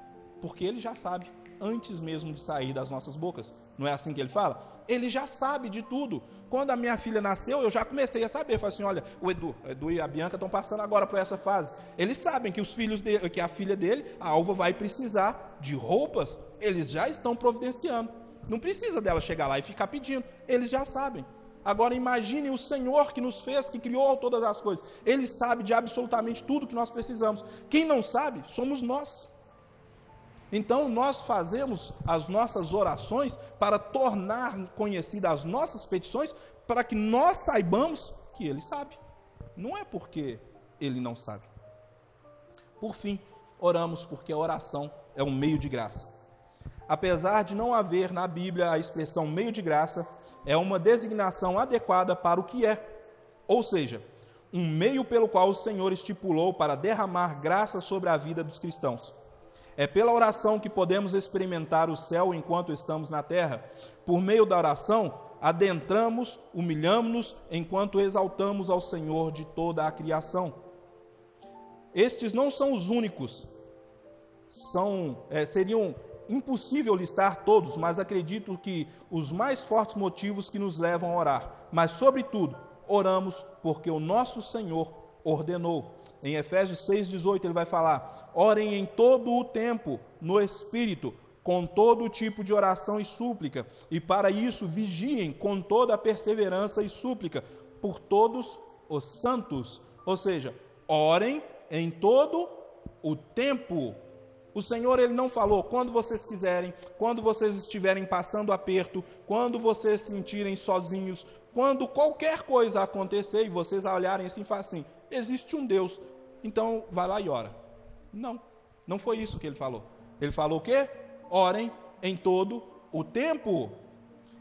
Porque Ele já sabe antes mesmo de sair das nossas bocas. Não é assim que Ele fala? ele já sabe de tudo. Quando a minha filha nasceu, eu já comecei a saber. Falei assim: olha, o Edu, o Edu e a Bianca estão passando agora por essa fase. Eles sabem que os filhos dele, que a filha dele, a Alva, vai precisar de roupas. Eles já estão providenciando. Não precisa dela chegar lá e ficar pedindo. Eles já sabem. Agora imagine o Senhor que nos fez, que criou todas as coisas. Ele sabe de absolutamente tudo que nós precisamos. Quem não sabe, somos nós. Então, nós fazemos as nossas orações para tornar conhecidas as nossas petições, para que nós saibamos que Ele sabe. Não é porque Ele não sabe. Por fim, oramos porque a oração é um meio de graça. Apesar de não haver na Bíblia a expressão meio de graça, é uma designação adequada para o que é, ou seja, um meio pelo qual o Senhor estipulou para derramar graça sobre a vida dos cristãos. É pela oração que podemos experimentar o céu enquanto estamos na terra. Por meio da oração, adentramos, humilhamos-nos enquanto exaltamos ao Senhor de toda a criação. Estes não são os únicos, são é, seriam impossível listar todos, mas acredito que os mais fortes motivos que nos levam a orar. Mas, sobretudo, oramos porque o nosso Senhor ordenou. Em Efésios 6,18 ele vai falar: orem em todo o tempo, no Espírito, com todo tipo de oração e súplica, e para isso vigiem com toda a perseverança e súplica por todos os santos. Ou seja, orem em todo o tempo. O Senhor ele não falou quando vocês quiserem, quando vocês estiverem passando aperto, quando vocês se sentirem sozinhos, quando qualquer coisa acontecer e vocês olharem assim e falarem assim, existe um Deus, então vai lá e ora. Não, não foi isso que ele falou. Ele falou o quê? Orem em todo o tempo.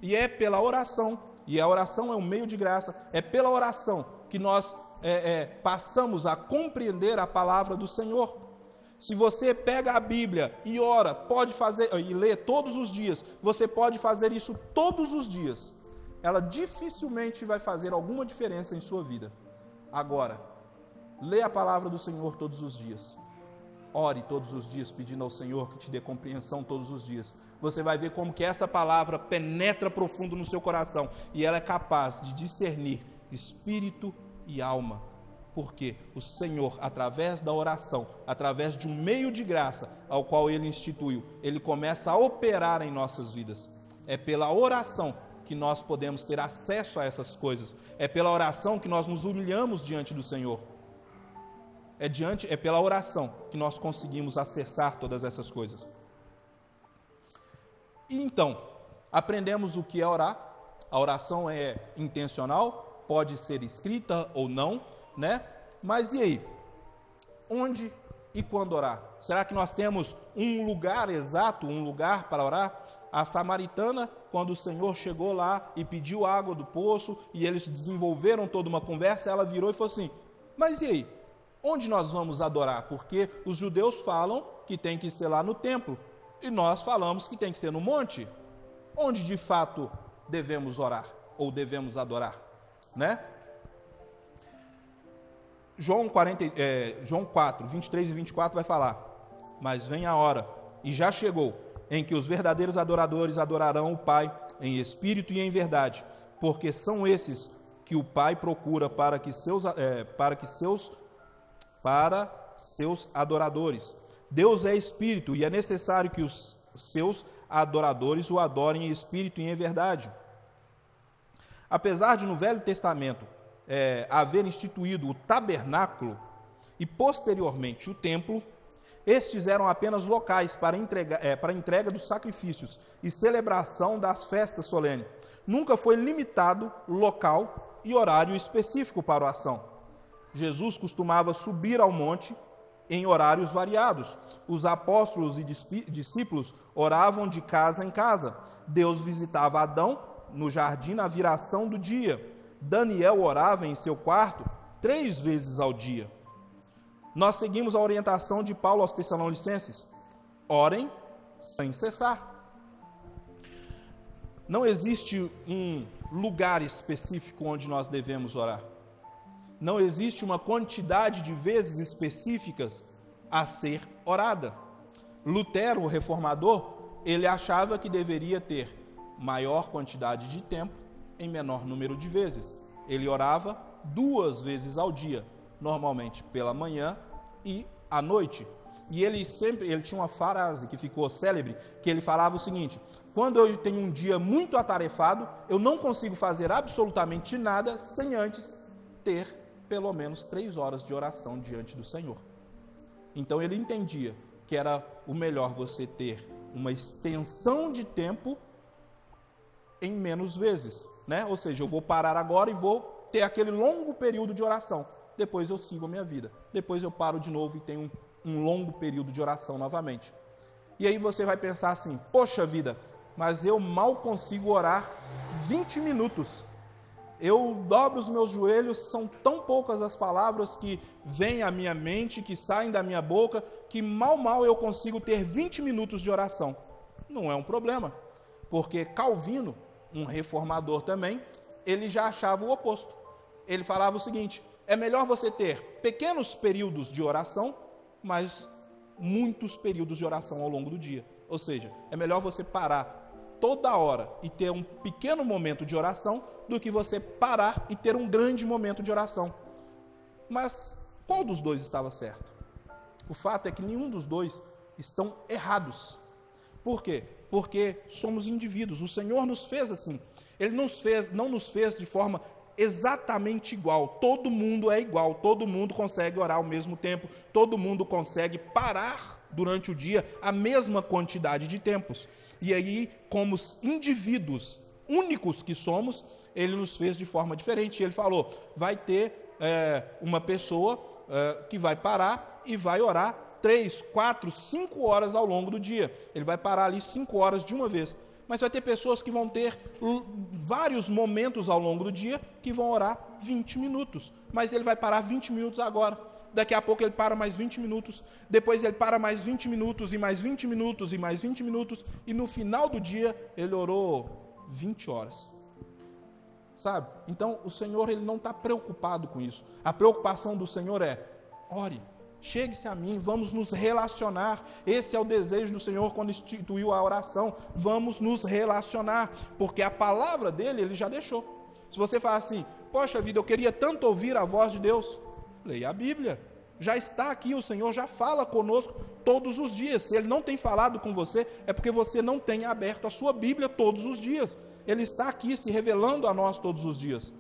E é pela oração, e a oração é um meio de graça, é pela oração que nós é, é, passamos a compreender a palavra do Senhor. Se você pega a Bíblia e ora, pode fazer e lê todos os dias, você pode fazer isso todos os dias. Ela dificilmente vai fazer alguma diferença em sua vida. Agora, lê a palavra do Senhor todos os dias. Ore todos os dias pedindo ao Senhor que te dê compreensão todos os dias. Você vai ver como que essa palavra penetra profundo no seu coração e ela é capaz de discernir espírito e alma porque o Senhor, através da oração, através de um meio de graça ao qual Ele instituiu, Ele começa a operar em nossas vidas. É pela oração que nós podemos ter acesso a essas coisas. É pela oração que nós nos humilhamos diante do Senhor. É, diante, é pela oração que nós conseguimos acessar todas essas coisas. E então, aprendemos o que é orar. A oração é intencional, pode ser escrita ou não, né? Mas e aí? Onde e quando orar? Será que nós temos um lugar exato, um lugar para orar? A samaritana, quando o Senhor chegou lá e pediu água do poço e eles desenvolveram toda uma conversa, ela virou e falou assim: Mas e aí? Onde nós vamos adorar? Porque os judeus falam que tem que ser lá no templo e nós falamos que tem que ser no monte. Onde de fato devemos orar ou devemos adorar, né? João, 40, é, João 4, 23 e 24 vai falar: Mas vem a hora, e já chegou, em que os verdadeiros adoradores adorarão o Pai em espírito e em verdade, porque são esses que o Pai procura para que seus, é, para que seus, para seus adoradores. Deus é espírito e é necessário que os seus adoradores o adorem em espírito e em verdade. Apesar de no Velho Testamento é, haver instituído o tabernáculo e posteriormente o templo, estes eram apenas locais para entrega, é, para entrega dos sacrifícios e celebração das festas solenes. Nunca foi limitado local e horário específico para a ação. Jesus costumava subir ao monte em horários variados. Os apóstolos e discípulos oravam de casa em casa. Deus visitava Adão no jardim na viração do dia. Daniel orava em seu quarto três vezes ao dia. Nós seguimos a orientação de Paulo aos Tessalonicenses: orem sem cessar. Não existe um lugar específico onde nós devemos orar. Não existe uma quantidade de vezes específicas a ser orada. Lutero, o reformador, ele achava que deveria ter maior quantidade de tempo em menor número de vezes. Ele orava duas vezes ao dia, normalmente pela manhã e à noite. E ele sempre, ele tinha uma frase que ficou célebre, que ele falava o seguinte: quando eu tenho um dia muito atarefado, eu não consigo fazer absolutamente nada sem antes ter pelo menos três horas de oração diante do Senhor. Então ele entendia que era o melhor você ter uma extensão de tempo em menos vezes, né? Ou seja, eu vou parar agora e vou ter aquele longo período de oração. Depois eu sigo a minha vida. Depois eu paro de novo e tenho um, um longo período de oração novamente. E aí você vai pensar assim: poxa vida, mas eu mal consigo orar 20 minutos. Eu dobro os meus joelhos, são tão poucas as palavras que vêm à minha mente, que saem da minha boca, que mal, mal eu consigo ter 20 minutos de oração. Não é um problema, porque Calvino, um reformador também, ele já achava o oposto. Ele falava o seguinte: é melhor você ter pequenos períodos de oração, mas muitos períodos de oração ao longo do dia. Ou seja, é melhor você parar toda hora e ter um pequeno momento de oração do que você parar e ter um grande momento de oração. Mas qual dos dois estava certo? O fato é que nenhum dos dois estão errados. Por quê? Porque somos indivíduos. O Senhor nos fez assim. Ele nos fez, não nos fez de forma exatamente igual. Todo mundo é igual, todo mundo consegue orar ao mesmo tempo, todo mundo consegue parar durante o dia a mesma quantidade de tempos. E aí, como indivíduos únicos que somos, ele nos fez de forma diferente. Ele falou: vai ter é, uma pessoa é, que vai parar e vai orar três, quatro, cinco horas ao longo do dia. Ele vai parar ali cinco horas de uma vez mas vai ter pessoas que vão ter vários momentos ao longo do dia que vão orar 20 minutos. Mas ele vai parar 20 minutos agora. Daqui a pouco ele para mais 20 minutos. Depois ele para mais 20 minutos, e mais 20 minutos, e mais 20 minutos. E no final do dia ele orou 20 horas. Sabe? Então o Senhor ele não está preocupado com isso. A preocupação do Senhor é: ore Chegue-se a mim, vamos nos relacionar. Esse é o desejo do Senhor quando instituiu a oração. Vamos nos relacionar, porque a palavra dele ele já deixou. Se você falar assim, poxa vida, eu queria tanto ouvir a voz de Deus, leia a Bíblia. Já está aqui, o Senhor já fala conosco todos os dias. Se ele não tem falado com você, é porque você não tem aberto a sua Bíblia todos os dias. Ele está aqui se revelando a nós todos os dias.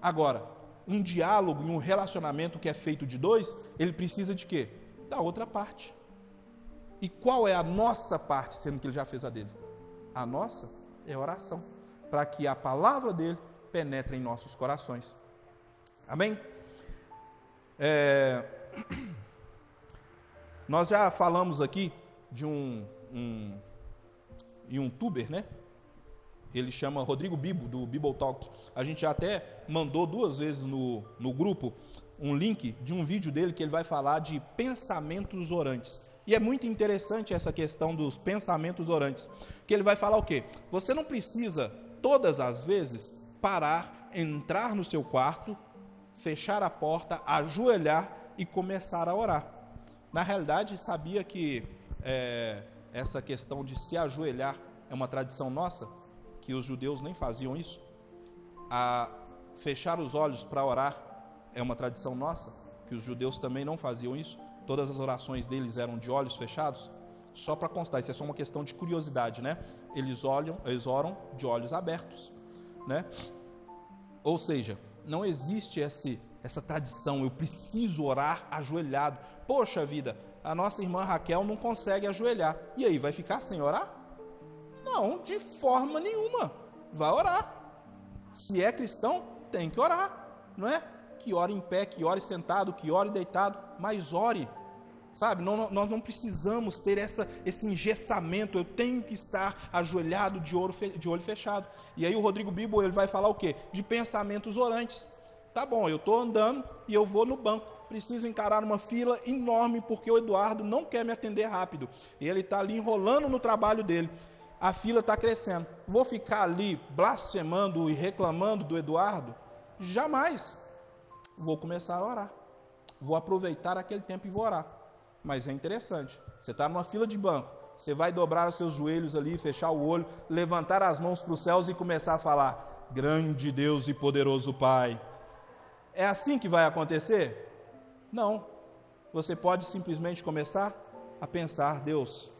Agora, um diálogo e um relacionamento que é feito de dois, ele precisa de quê? Da outra parte. E qual é a nossa parte, sendo que ele já fez a dele? A nossa é oração, para que a palavra dele penetre em nossos corações. Amém? É... Nós já falamos aqui de um, um youtuber, né? Ele chama Rodrigo Bibo, do Bible Talk. A gente já até mandou duas vezes no, no grupo um link de um vídeo dele que ele vai falar de pensamentos orantes. E é muito interessante essa questão dos pensamentos orantes. Que ele vai falar o quê? Você não precisa, todas as vezes, parar, entrar no seu quarto, fechar a porta, ajoelhar e começar a orar. Na realidade, sabia que é, essa questão de se ajoelhar é uma tradição nossa? Que os judeus nem faziam isso. A fechar os olhos para orar é uma tradição nossa, que os judeus também não faziam isso. Todas as orações deles eram de olhos fechados. Só para constar, isso é só uma questão de curiosidade, né? Eles olham, eles oram de olhos abertos, né? Ou seja, não existe esse, essa tradição, eu preciso orar ajoelhado. Poxa vida, a nossa irmã Raquel não consegue ajoelhar. E aí, vai ficar sem orar? Não, de forma nenhuma. Vai orar. Se é cristão, tem que orar, não é? Que ore em pé, que ore sentado, que ore deitado, mas ore. Sabe, não, nós não precisamos ter essa, esse engessamento, eu tenho que estar ajoelhado de, ouro, de olho fechado. E aí o Rodrigo Bibo ele vai falar o quê? De pensamentos orantes. Tá bom, eu estou andando e eu vou no banco. Preciso encarar uma fila enorme porque o Eduardo não quer me atender rápido. E ele está ali enrolando no trabalho dele a fila está crescendo. Vou ficar ali blasfemando e reclamando do Eduardo? Jamais. Vou começar a orar. Vou aproveitar aquele tempo e vou orar. Mas é interessante. Você está numa fila de banco. Você vai dobrar os seus joelhos ali, fechar o olho, levantar as mãos para os céus e começar a falar: Grande Deus e poderoso Pai. É assim que vai acontecer? Não. Você pode simplesmente começar a pensar: Deus,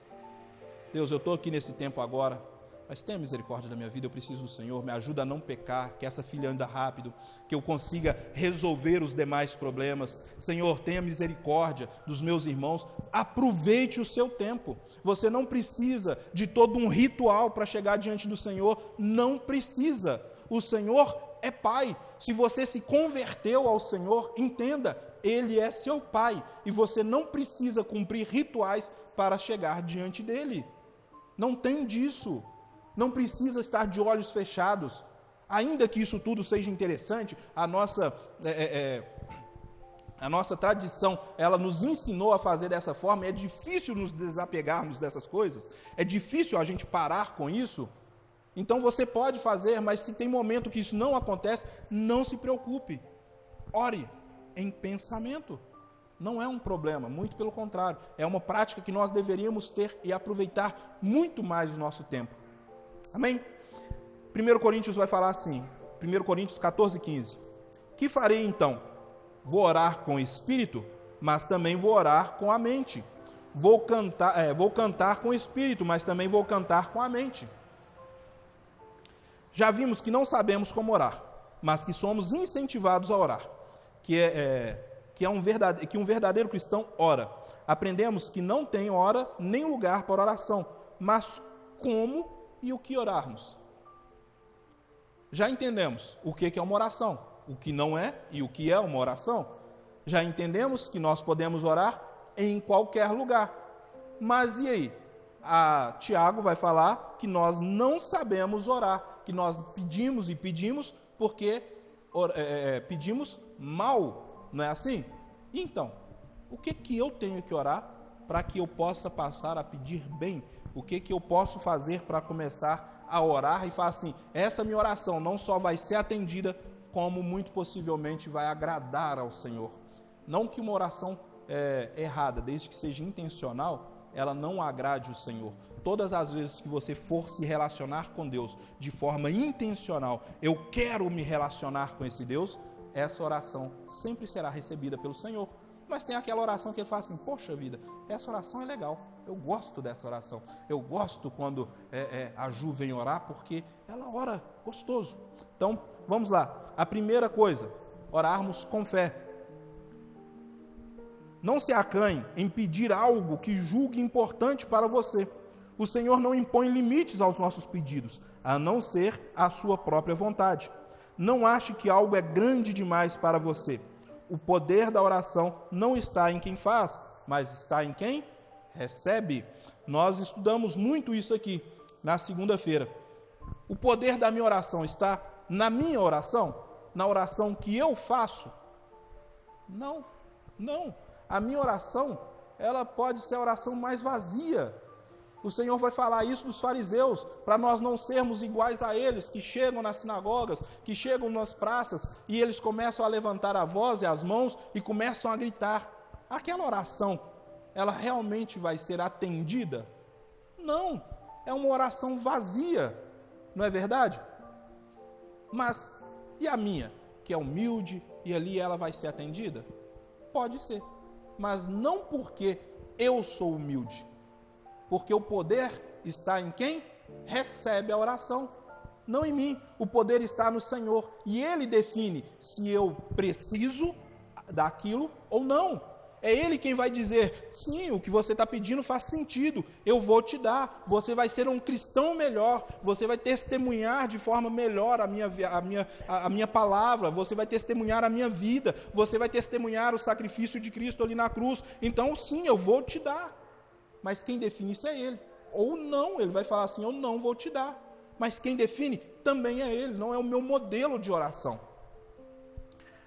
Deus, eu estou aqui nesse tempo agora, mas tenha misericórdia da minha vida, eu preciso do Senhor, me ajuda a não pecar, que essa filha anda rápido, que eu consiga resolver os demais problemas. Senhor, tenha misericórdia dos meus irmãos, aproveite o seu tempo. Você não precisa de todo um ritual para chegar diante do Senhor, não precisa. O Senhor é Pai, Se você se converteu ao Senhor, entenda, Ele é seu Pai e você não precisa cumprir rituais para chegar diante dele. Não tem disso. Não precisa estar de olhos fechados. Ainda que isso tudo seja interessante, a nossa, é, é, é, a nossa tradição, ela nos ensinou a fazer dessa forma, é difícil nos desapegarmos dessas coisas, é difícil a gente parar com isso. Então você pode fazer, mas se tem momento que isso não acontece, não se preocupe. Ore em pensamento. Não é um problema, muito pelo contrário, é uma prática que nós deveríamos ter e aproveitar muito mais o nosso tempo. Amém? 1 Coríntios vai falar assim, 1 Coríntios 14, 15. Que farei então? Vou orar com o espírito, mas também vou orar com a mente. Vou cantar, é, vou cantar com o espírito, mas também vou cantar com a mente. Já vimos que não sabemos como orar, mas que somos incentivados a orar, que é, é que, é um verdadeiro, que um verdadeiro cristão ora. Aprendemos que não tem hora nem lugar para oração, mas como e o que orarmos. Já entendemos o que é uma oração, o que não é e o que é uma oração. Já entendemos que nós podemos orar em qualquer lugar. Mas e aí? A Tiago vai falar que nós não sabemos orar, que nós pedimos e pedimos porque é, é, pedimos mal, não é assim? Então, o que que eu tenho que orar para que eu possa passar a pedir bem? O que que eu posso fazer para começar a orar e falar assim: essa minha oração não só vai ser atendida, como muito possivelmente vai agradar ao Senhor. Não que uma oração é, errada, desde que seja intencional, ela não agrade o Senhor. Todas as vezes que você for se relacionar com Deus de forma intencional, eu quero me relacionar com esse Deus, essa oração sempre será recebida pelo Senhor. Mas tem aquela oração que ele fala assim: Poxa vida, essa oração é legal, eu gosto dessa oração. Eu gosto quando é, é, a Ju vem orar, porque ela ora gostoso. Então, vamos lá. A primeira coisa, orarmos com fé. Não se acanhe em pedir algo que julgue importante para você. O Senhor não impõe limites aos nossos pedidos, a não ser a sua própria vontade. Não ache que algo é grande demais para você. O poder da oração não está em quem faz, mas está em quem recebe. Nós estudamos muito isso aqui na segunda-feira. O poder da minha oração está na minha oração, na oração que eu faço? Não, não. A minha oração, ela pode ser a oração mais vazia, o Senhor vai falar isso dos fariseus, para nós não sermos iguais a eles, que chegam nas sinagogas, que chegam nas praças, e eles começam a levantar a voz e as mãos e começam a gritar. Aquela oração, ela realmente vai ser atendida? Não, é uma oração vazia, não é verdade? Mas, e a minha, que é humilde, e ali ela vai ser atendida? Pode ser, mas não porque eu sou humilde porque o poder está em quem recebe a oração, não em mim. O poder está no Senhor e Ele define se eu preciso daquilo ou não. É Ele quem vai dizer: sim, o que você está pedindo faz sentido, eu vou te dar. Você vai ser um cristão melhor, você vai testemunhar de forma melhor a minha, a minha, a, minha palavra, você vai testemunhar a minha vida, você vai testemunhar o sacrifício de Cristo ali na cruz. Então, sim, eu vou te dar mas quem define isso é ele. Ou não, ele vai falar assim: Eu não vou te dar. Mas quem define também é ele, não é o meu modelo de oração.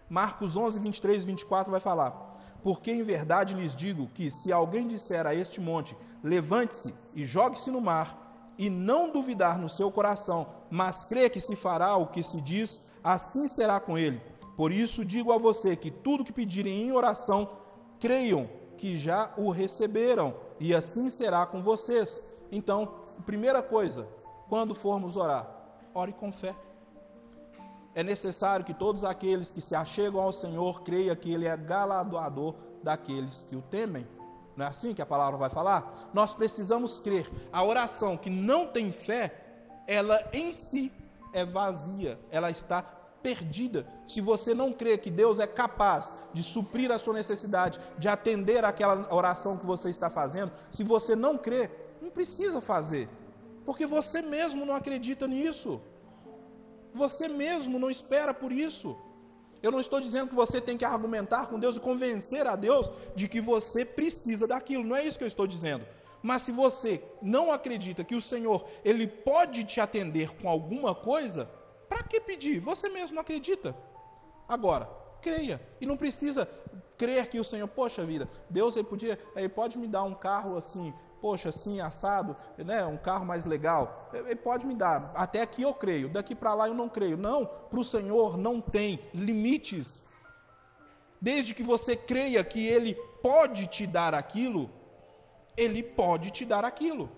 Marcos 11, 23 e 24 vai falar: Porque em verdade lhes digo que se alguém disser a este monte: Levante-se e jogue-se no mar, e não duvidar no seu coração, mas crê que se fará o que se diz, assim será com ele. Por isso digo a você que tudo que pedirem em oração, creiam que já o receberam e assim será com vocês. Então, primeira coisa, quando formos orar, ore com fé. É necessário que todos aqueles que se achegam ao Senhor creiam que Ele é galardoador daqueles que o temem. Não é assim que a palavra vai falar? Nós precisamos crer. A oração que não tem fé, ela em si é vazia, ela está perdida. Se você não crê que Deus é capaz de suprir a sua necessidade, de atender aquela oração que você está fazendo, se você não crê, não precisa fazer, porque você mesmo não acredita nisso. Você mesmo não espera por isso. Eu não estou dizendo que você tem que argumentar com Deus e convencer a Deus de que você precisa daquilo. Não é isso que eu estou dizendo. Mas se você não acredita que o Senhor ele pode te atender com alguma coisa, para que pedir? Você mesmo não acredita. Agora, creia e não precisa crer que o Senhor, poxa vida, Deus ele podia, ele pode me dar um carro assim, poxa, assim, assado, né, um carro mais legal. Ele pode me dar. Até aqui eu creio, daqui para lá eu não creio. Não, para o Senhor não tem limites. Desde que você creia que Ele pode te dar aquilo, Ele pode te dar aquilo.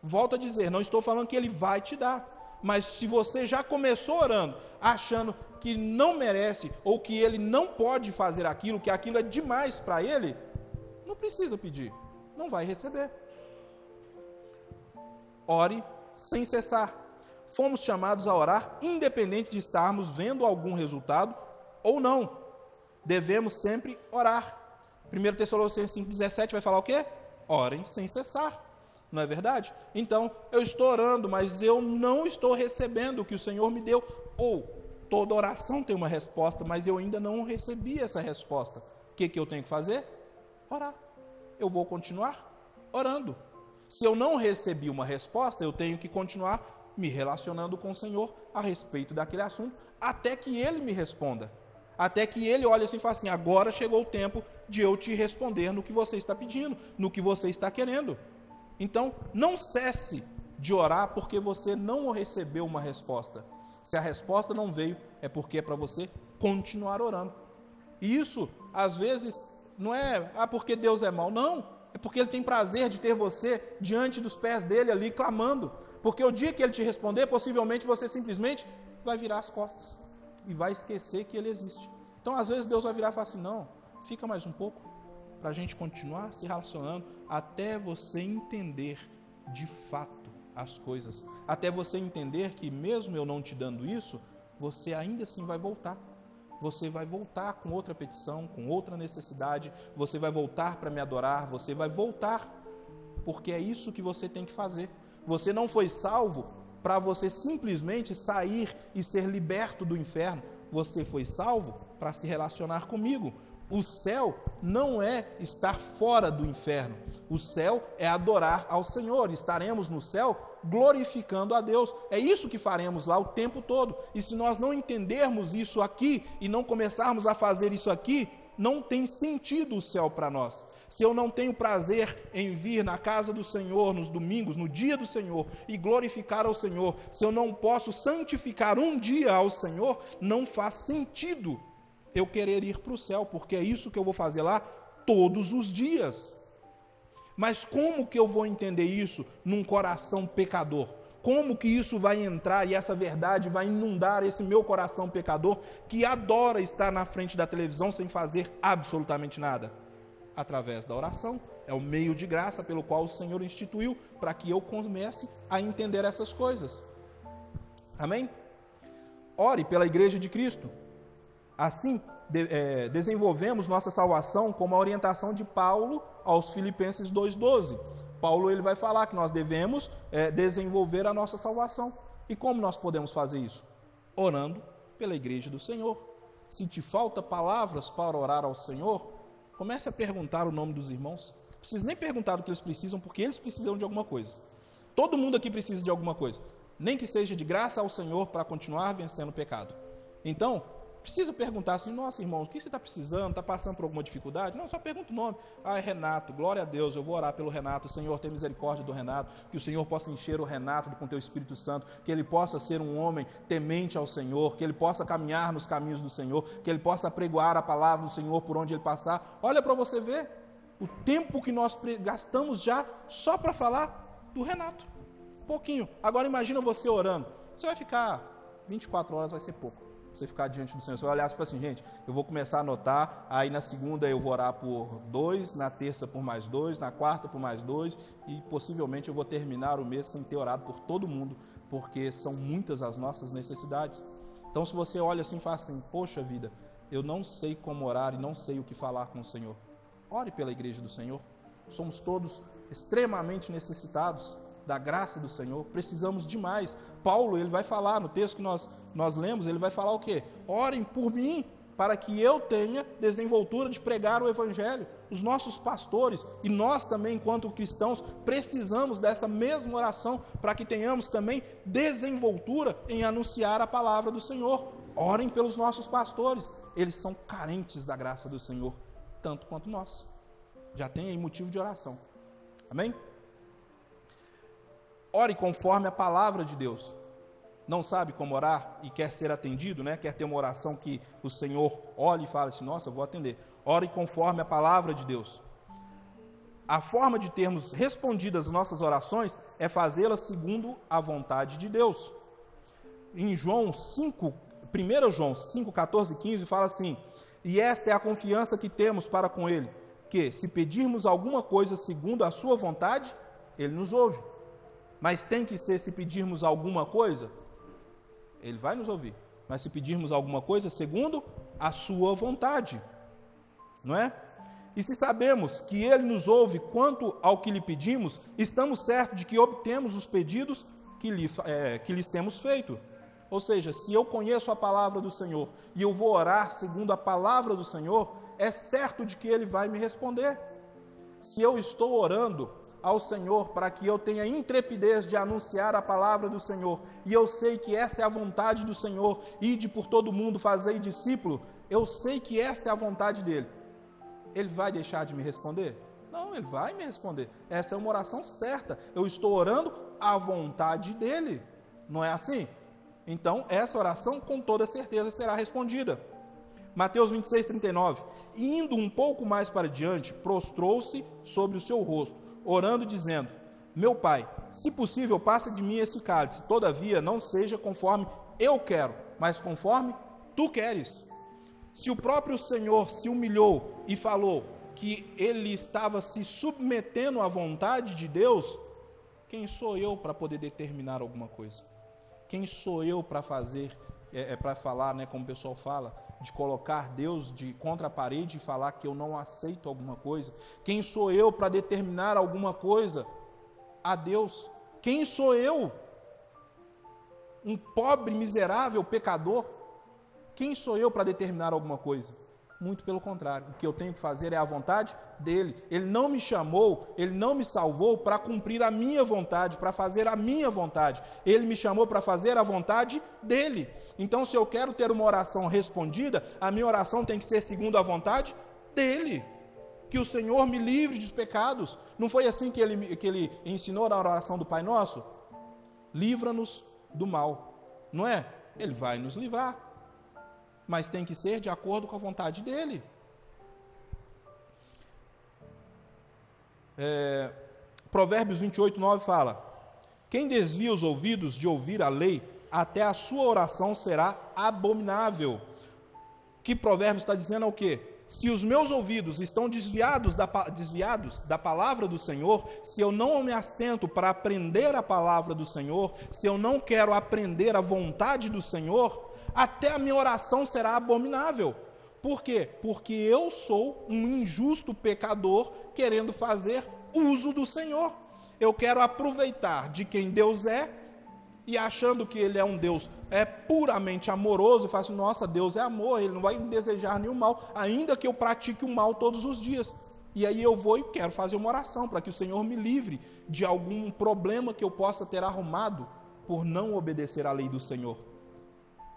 Volto a dizer, não estou falando que Ele vai te dar. Mas se você já começou orando, achando que não merece ou que ele não pode fazer aquilo, que aquilo é demais para ele, não precisa pedir não vai receber. Ore sem cessar. Fomos chamados a orar independente de estarmos vendo algum resultado ou não. Devemos sempre orar. 1 Tessalonicenses 5,17 vai falar o quê? Orem sem cessar. Não é verdade? Então, eu estou orando, mas eu não estou recebendo o que o Senhor me deu. Ou, toda oração tem uma resposta, mas eu ainda não recebi essa resposta. O que, que eu tenho que fazer? Orar eu vou continuar orando. Se eu não recebi uma resposta, eu tenho que continuar me relacionando com o Senhor a respeito daquele assunto, até que Ele me responda. Até que Ele olhe assim e fale assim: agora chegou o tempo de eu te responder no que você está pedindo, no que você está querendo. Então, não cesse de orar porque você não recebeu uma resposta. Se a resposta não veio, é porque é para você continuar orando. E isso, às vezes, não é, ah, porque Deus é mau. Não, é porque Ele tem prazer de ter você diante dos pés dele ali clamando. Porque o dia que Ele te responder, possivelmente você simplesmente vai virar as costas e vai esquecer que Ele existe. Então, às vezes, Deus vai virar e falar assim: não, fica mais um pouco para a gente continuar se relacionando até você entender de fato as coisas. Até você entender que, mesmo eu não te dando isso, você ainda assim vai voltar você vai voltar com outra petição, com outra necessidade, você vai voltar para me adorar, você vai voltar, porque é isso que você tem que fazer. Você não foi salvo para você simplesmente sair e ser liberto do inferno. Você foi salvo para se relacionar comigo. O céu não é estar fora do inferno. O céu é adorar ao Senhor. Estaremos no céu glorificando a Deus. É isso que faremos lá o tempo todo. E se nós não entendermos isso aqui e não começarmos a fazer isso aqui, não tem sentido o céu para nós. Se eu não tenho prazer em vir na casa do Senhor nos domingos, no dia do Senhor, e glorificar ao Senhor, se eu não posso santificar um dia ao Senhor, não faz sentido eu querer ir para o céu, porque é isso que eu vou fazer lá todos os dias. Mas como que eu vou entender isso num coração pecador? Como que isso vai entrar e essa verdade vai inundar esse meu coração pecador que adora estar na frente da televisão sem fazer absolutamente nada? Através da oração. É o meio de graça pelo qual o Senhor instituiu para que eu comece a entender essas coisas. Amém? Ore pela igreja de Cristo. Assim, de, é, desenvolvemos nossa salvação como a orientação de Paulo aos Filipenses 2,12. Paulo ele vai falar que nós devemos é, desenvolver a nossa salvação. E como nós podemos fazer isso? Orando pela igreja do Senhor. Se te falta palavras para orar ao Senhor, comece a perguntar o nome dos irmãos. Não precisa nem perguntar o que eles precisam, porque eles precisam de alguma coisa. Todo mundo aqui precisa de alguma coisa. Nem que seja de graça ao Senhor para continuar vencendo o pecado. Então, precisa perguntar assim, nossa irmão, o que você está precisando? Está passando por alguma dificuldade? Não, só pergunta o nome. Ah, é Renato, glória a Deus, eu vou orar pelo Renato. Senhor, tem misericórdia do Renato, que o Senhor possa encher o Renato com teu Espírito Santo, que ele possa ser um homem temente ao Senhor, que ele possa caminhar nos caminhos do Senhor, que ele possa pregoar a palavra do Senhor por onde ele passar. Olha para você ver o tempo que nós gastamos já só para falar do Renato. Pouquinho. Agora imagina você orando. Você vai ficar 24 horas, vai ser pouco você ficar diante do Senhor. Você vai olhar e falar assim, gente, eu vou começar a anotar, aí na segunda eu vou orar por dois, na terça por mais dois, na quarta por mais dois, e possivelmente eu vou terminar o mês sem ter orado por todo mundo, porque são muitas as nossas necessidades. Então, se você olha assim e fala assim, poxa vida, eu não sei como orar e não sei o que falar com o Senhor. Ore pela igreja do Senhor. Somos todos extremamente necessitados da graça do Senhor, precisamos demais. Paulo, ele vai falar no texto que nós, nós lemos, ele vai falar o quê? Orem por mim, para que eu tenha desenvoltura de pregar o Evangelho. Os nossos pastores e nós também, enquanto cristãos, precisamos dessa mesma oração para que tenhamos também desenvoltura em anunciar a palavra do Senhor. Orem pelos nossos pastores, eles são carentes da graça do Senhor, tanto quanto nós. Já tem aí motivo de oração. Amém? Ore conforme a palavra de Deus. Não sabe como orar e quer ser atendido, né? Quer ter uma oração que o Senhor olhe e fale assim: "Nossa, vou atender". Ore conforme a palavra de Deus. A forma de termos respondidas as nossas orações é fazê-las segundo a vontade de Deus. Em João 5, 1 João 5, 14 e 15 fala assim: E esta é a confiança que temos para com Ele, que se pedirmos alguma coisa segundo a Sua vontade, Ele nos ouve. Mas tem que ser se pedirmos alguma coisa, Ele vai nos ouvir. Mas se pedirmos alguma coisa segundo a Sua vontade, não é? E se sabemos que Ele nos ouve quanto ao que lhe pedimos, estamos certos de que obtemos os pedidos que, lhe, é, que lhes temos feito. Ou seja, se eu conheço a palavra do Senhor e eu vou orar segundo a palavra do Senhor, é certo de que Ele vai me responder. Se eu estou orando ao Senhor para que eu tenha intrepidez de anunciar a palavra do Senhor, e eu sei que essa é a vontade do Senhor, ide por todo mundo, fazei discípulo, eu sei que essa é a vontade dele. Ele vai deixar de me responder? Não, ele vai me responder. Essa é uma oração certa. Eu estou orando à vontade dele. Não é assim? Então, essa oração com toda certeza será respondida. Mateus 26, 39. Indo um pouco mais para diante, prostrou-se sobre o seu rosto, orando, dizendo: Meu pai, se possível, passa de mim esse cálice, todavia não seja conforme eu quero, mas conforme tu queres. Se o próprio Senhor se humilhou e falou que ele estava se submetendo à vontade de Deus, quem sou eu para poder determinar alguma coisa? Quem sou eu para fazer, é, é para falar, né, como o pessoal fala, de colocar Deus de contra a parede e falar que eu não aceito alguma coisa? Quem sou eu para determinar alguma coisa a Deus? Quem sou eu? Um pobre, miserável pecador? Quem sou eu para determinar alguma coisa? Muito pelo contrário, o que eu tenho que fazer é a vontade dele. Ele não me chamou, ele não me salvou para cumprir a minha vontade, para fazer a minha vontade. Ele me chamou para fazer a vontade dele. Então, se eu quero ter uma oração respondida, a minha oração tem que ser segundo a vontade dele. Que o Senhor me livre dos pecados. Não foi assim que ele, que ele ensinou na oração do Pai Nosso? Livra-nos do mal. Não é? Ele vai nos livrar mas tem que ser de acordo com a vontade dele. É, Provérbios 28, 9 fala: Quem desvia os ouvidos de ouvir a lei, até a sua oração será abominável. Que Provérbios está dizendo é o quê? Se os meus ouvidos estão desviados da, desviados da palavra do Senhor, se eu não me assento para aprender a palavra do Senhor, se eu não quero aprender a vontade do Senhor, até a minha oração será abominável. Por quê? Porque eu sou um injusto pecador querendo fazer uso do Senhor. Eu quero aproveitar de quem Deus é e achando que Ele é um Deus é puramente amoroso, e faço, assim, nossa, Deus é amor, Ele não vai me desejar nenhum mal, ainda que eu pratique o mal todos os dias. E aí eu vou e quero fazer uma oração para que o Senhor me livre de algum problema que eu possa ter arrumado por não obedecer à lei do Senhor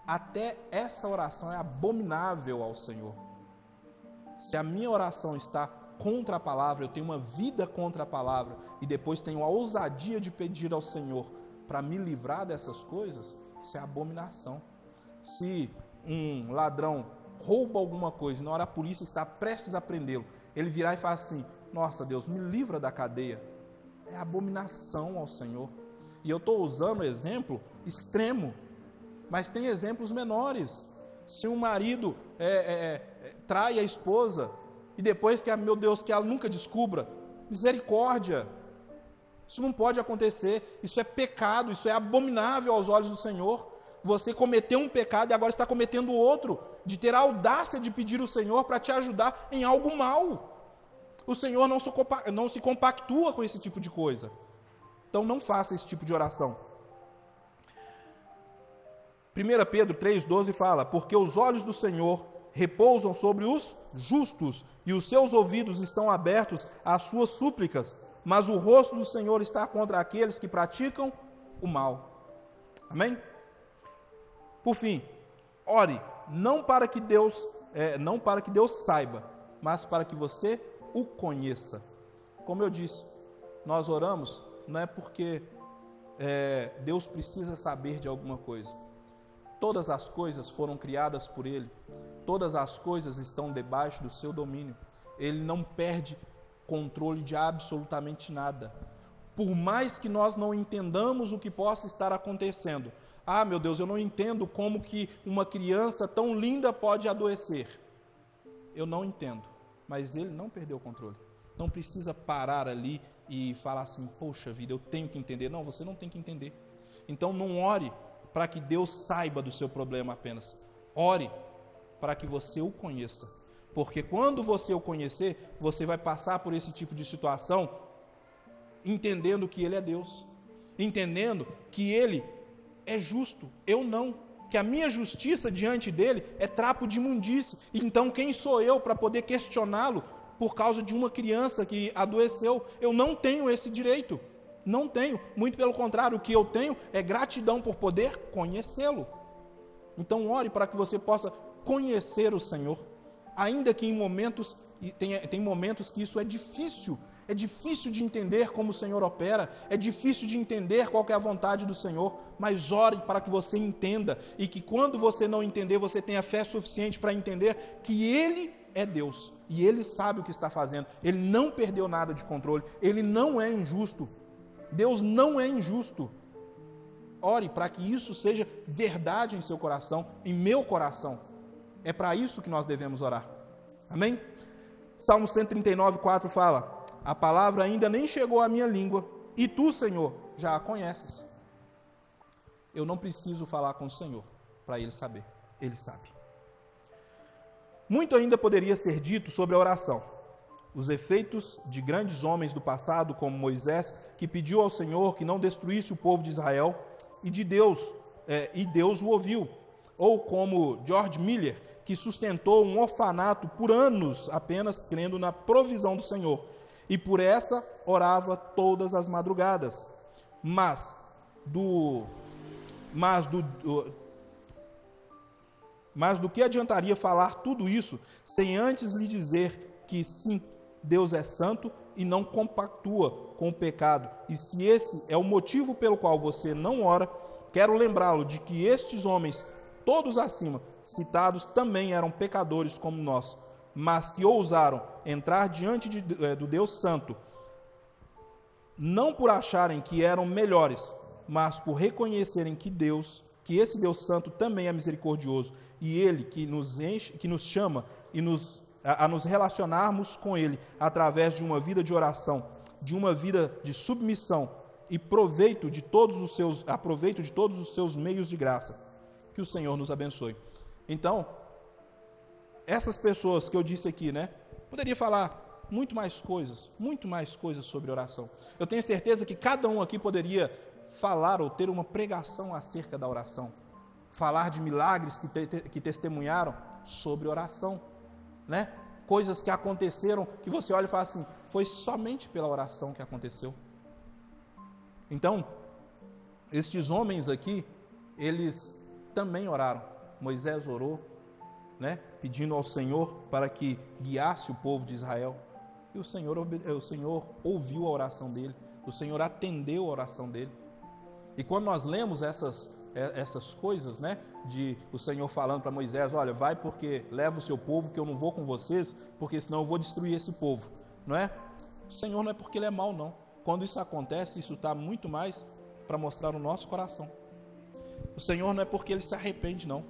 até essa oração é abominável ao Senhor. Se a minha oração está contra a palavra, eu tenho uma vida contra a palavra e depois tenho a ousadia de pedir ao Senhor para me livrar dessas coisas, isso é abominação. Se um ladrão rouba alguma coisa e na hora a polícia está prestes a prendê-lo, ele virar e falar assim: Nossa Deus, me livra da cadeia. É abominação ao Senhor. E eu estou usando exemplo extremo mas tem exemplos menores. Se um marido é, é, é, trai a esposa e depois que, meu Deus, que ela nunca descubra, misericórdia. Isso não pode acontecer. Isso é pecado, isso é abominável aos olhos do Senhor. Você cometeu um pecado e agora está cometendo outro, de ter a audácia de pedir o Senhor para te ajudar em algo mal. O Senhor não se, compactua com esse tipo de coisa. Então não faça esse tipo de oração. 1 Pedro 3,12 fala: Porque os olhos do Senhor repousam sobre os justos, e os seus ouvidos estão abertos às suas súplicas, mas o rosto do Senhor está contra aqueles que praticam o mal. Amém? Por fim, ore, não para que Deus, é, não para que Deus saiba, mas para que você o conheça. Como eu disse, nós oramos não é porque é, Deus precisa saber de alguma coisa. Todas as coisas foram criadas por Ele, todas as coisas estão debaixo do seu domínio. Ele não perde controle de absolutamente nada. Por mais que nós não entendamos o que possa estar acontecendo, ah, meu Deus, eu não entendo como que uma criança tão linda pode adoecer. Eu não entendo, mas ele não perdeu o controle. Não precisa parar ali e falar assim: "Poxa vida, eu tenho que entender". Não, você não tem que entender. Então não ore para que Deus saiba do seu problema apenas. Ore para que você o conheça. Porque quando você o conhecer, você vai passar por esse tipo de situação entendendo que ele é Deus, entendendo que ele é justo, eu não, que a minha justiça diante dele é trapo de imundície. Então quem sou eu para poder questioná-lo por causa de uma criança que adoeceu? Eu não tenho esse direito. Não tenho. Muito pelo contrário, o que eu tenho é gratidão por poder conhecê-lo. Então, ore para que você possa conhecer o Senhor, ainda que em momentos, tem, tem momentos que isso é difícil, é difícil de entender como o Senhor opera, é difícil de entender qual é a vontade do Senhor, mas ore para que você entenda e que quando você não entender, você tenha fé suficiente para entender que Ele é Deus e Ele sabe o que está fazendo, Ele não perdeu nada de controle, Ele não é injusto, Deus não é injusto. Ore para que isso seja verdade em seu coração, em meu coração. É para isso que nós devemos orar. Amém? Salmo 139, 4 fala: A palavra ainda nem chegou à minha língua, e tu, Senhor, já a conheces. Eu não preciso falar com o Senhor para ele saber, ele sabe. Muito ainda poderia ser dito sobre a oração os efeitos de grandes homens do passado, como Moisés, que pediu ao Senhor que não destruísse o povo de Israel, e de Deus, é, e Deus o ouviu. Ou como George Miller, que sustentou um orfanato por anos apenas crendo na provisão do Senhor, e por essa orava todas as madrugadas. Mas do mas do, do mas do que adiantaria falar tudo isso sem antes lhe dizer que sim, Deus é santo e não compactua com o pecado. E se esse é o motivo pelo qual você não ora, quero lembrá-lo de que estes homens, todos acima citados, também eram pecadores como nós, mas que ousaram entrar diante de, é, do Deus Santo, não por acharem que eram melhores, mas por reconhecerem que Deus, que esse Deus Santo também é misericordioso e Ele que nos enche, que nos chama e nos a, a nos relacionarmos com Ele através de uma vida de oração, de uma vida de submissão e proveito de todos os seus, aproveito de todos os seus meios de graça. Que o Senhor nos abençoe. Então, essas pessoas que eu disse aqui, né? Poderia falar muito mais coisas, muito mais coisas sobre oração. Eu tenho certeza que cada um aqui poderia falar ou ter uma pregação acerca da oração, falar de milagres que, te, que testemunharam sobre oração né? Coisas que aconteceram que você olha e fala assim: foi somente pela oração que aconteceu. Então, estes homens aqui, eles também oraram. Moisés orou, né? Pedindo ao Senhor para que guiasse o povo de Israel. E o Senhor, o Senhor ouviu a oração dele, o Senhor atendeu a oração dele. E quando nós lemos essas é, essas coisas, né? De o Senhor falando para Moisés: Olha, vai porque leva o seu povo, que eu não vou com vocês, porque senão eu vou destruir esse povo, não é? O Senhor não é porque ele é mau, não. Quando isso acontece, isso está muito mais para mostrar o nosso coração. O Senhor não é porque ele se arrepende, não.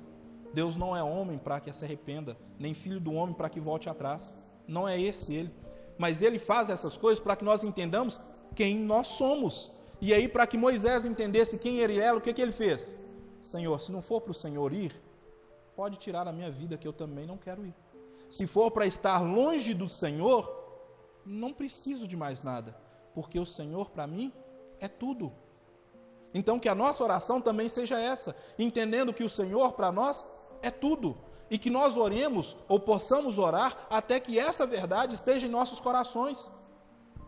Deus não é homem para que se arrependa, nem filho do homem para que volte atrás. Não é esse ele. Mas ele faz essas coisas para que nós entendamos quem nós somos. E aí, para que Moisés entendesse quem ele era, o que, que ele fez? Senhor, se não for para o Senhor ir, pode tirar da minha vida que eu também não quero ir. Se for para estar longe do Senhor, não preciso de mais nada, porque o Senhor para mim é tudo. Então, que a nossa oração também seja essa, entendendo que o Senhor para nós é tudo. E que nós oremos ou possamos orar até que essa verdade esteja em nossos corações.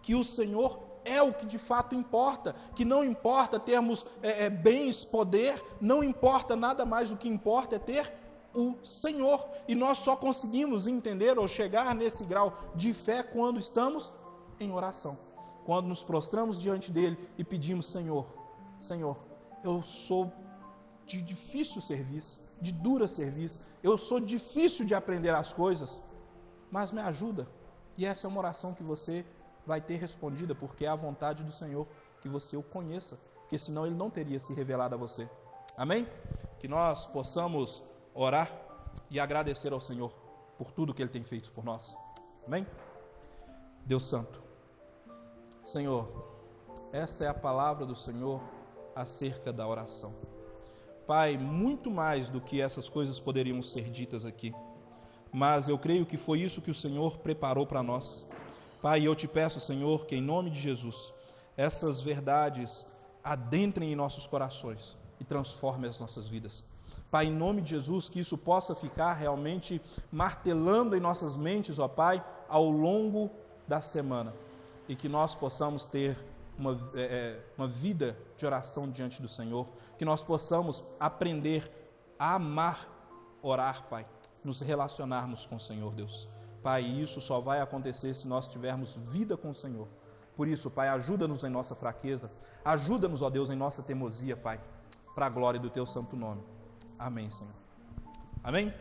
Que o Senhor é o que de fato importa, que não importa termos é, é, bens, poder, não importa nada mais, o que importa é ter o Senhor. E nós só conseguimos entender ou chegar nesse grau de fé quando estamos em oração, quando nos prostramos diante dele e pedimos: Senhor, Senhor, eu sou de difícil serviço, de dura serviço, eu sou difícil de aprender as coisas, mas me ajuda. E essa é uma oração que você vai ter respondida, porque é a vontade do Senhor que você o conheça, porque senão ele não teria se revelado a você. Amém? Que nós possamos orar e agradecer ao Senhor por tudo que ele tem feito por nós. Amém? Deus Santo, Senhor, essa é a palavra do Senhor acerca da oração. Pai, muito mais do que essas coisas poderiam ser ditas aqui, mas eu creio que foi isso que o Senhor preparou para nós. Pai, eu te peço, Senhor, que em nome de Jesus, essas verdades adentrem em nossos corações e transformem as nossas vidas. Pai, em nome de Jesus, que isso possa ficar realmente martelando em nossas mentes, ó Pai, ao longo da semana e que nós possamos ter uma, é, é, uma vida de oração diante do Senhor, que nós possamos aprender a amar orar, Pai, nos relacionarmos com o Senhor, Deus. Pai, isso só vai acontecer se nós tivermos vida com o Senhor. Por isso, Pai, ajuda-nos em nossa fraqueza, ajuda-nos, ó Deus, em nossa teimosia, Pai, para a glória do Teu santo nome. Amém, Senhor. Amém?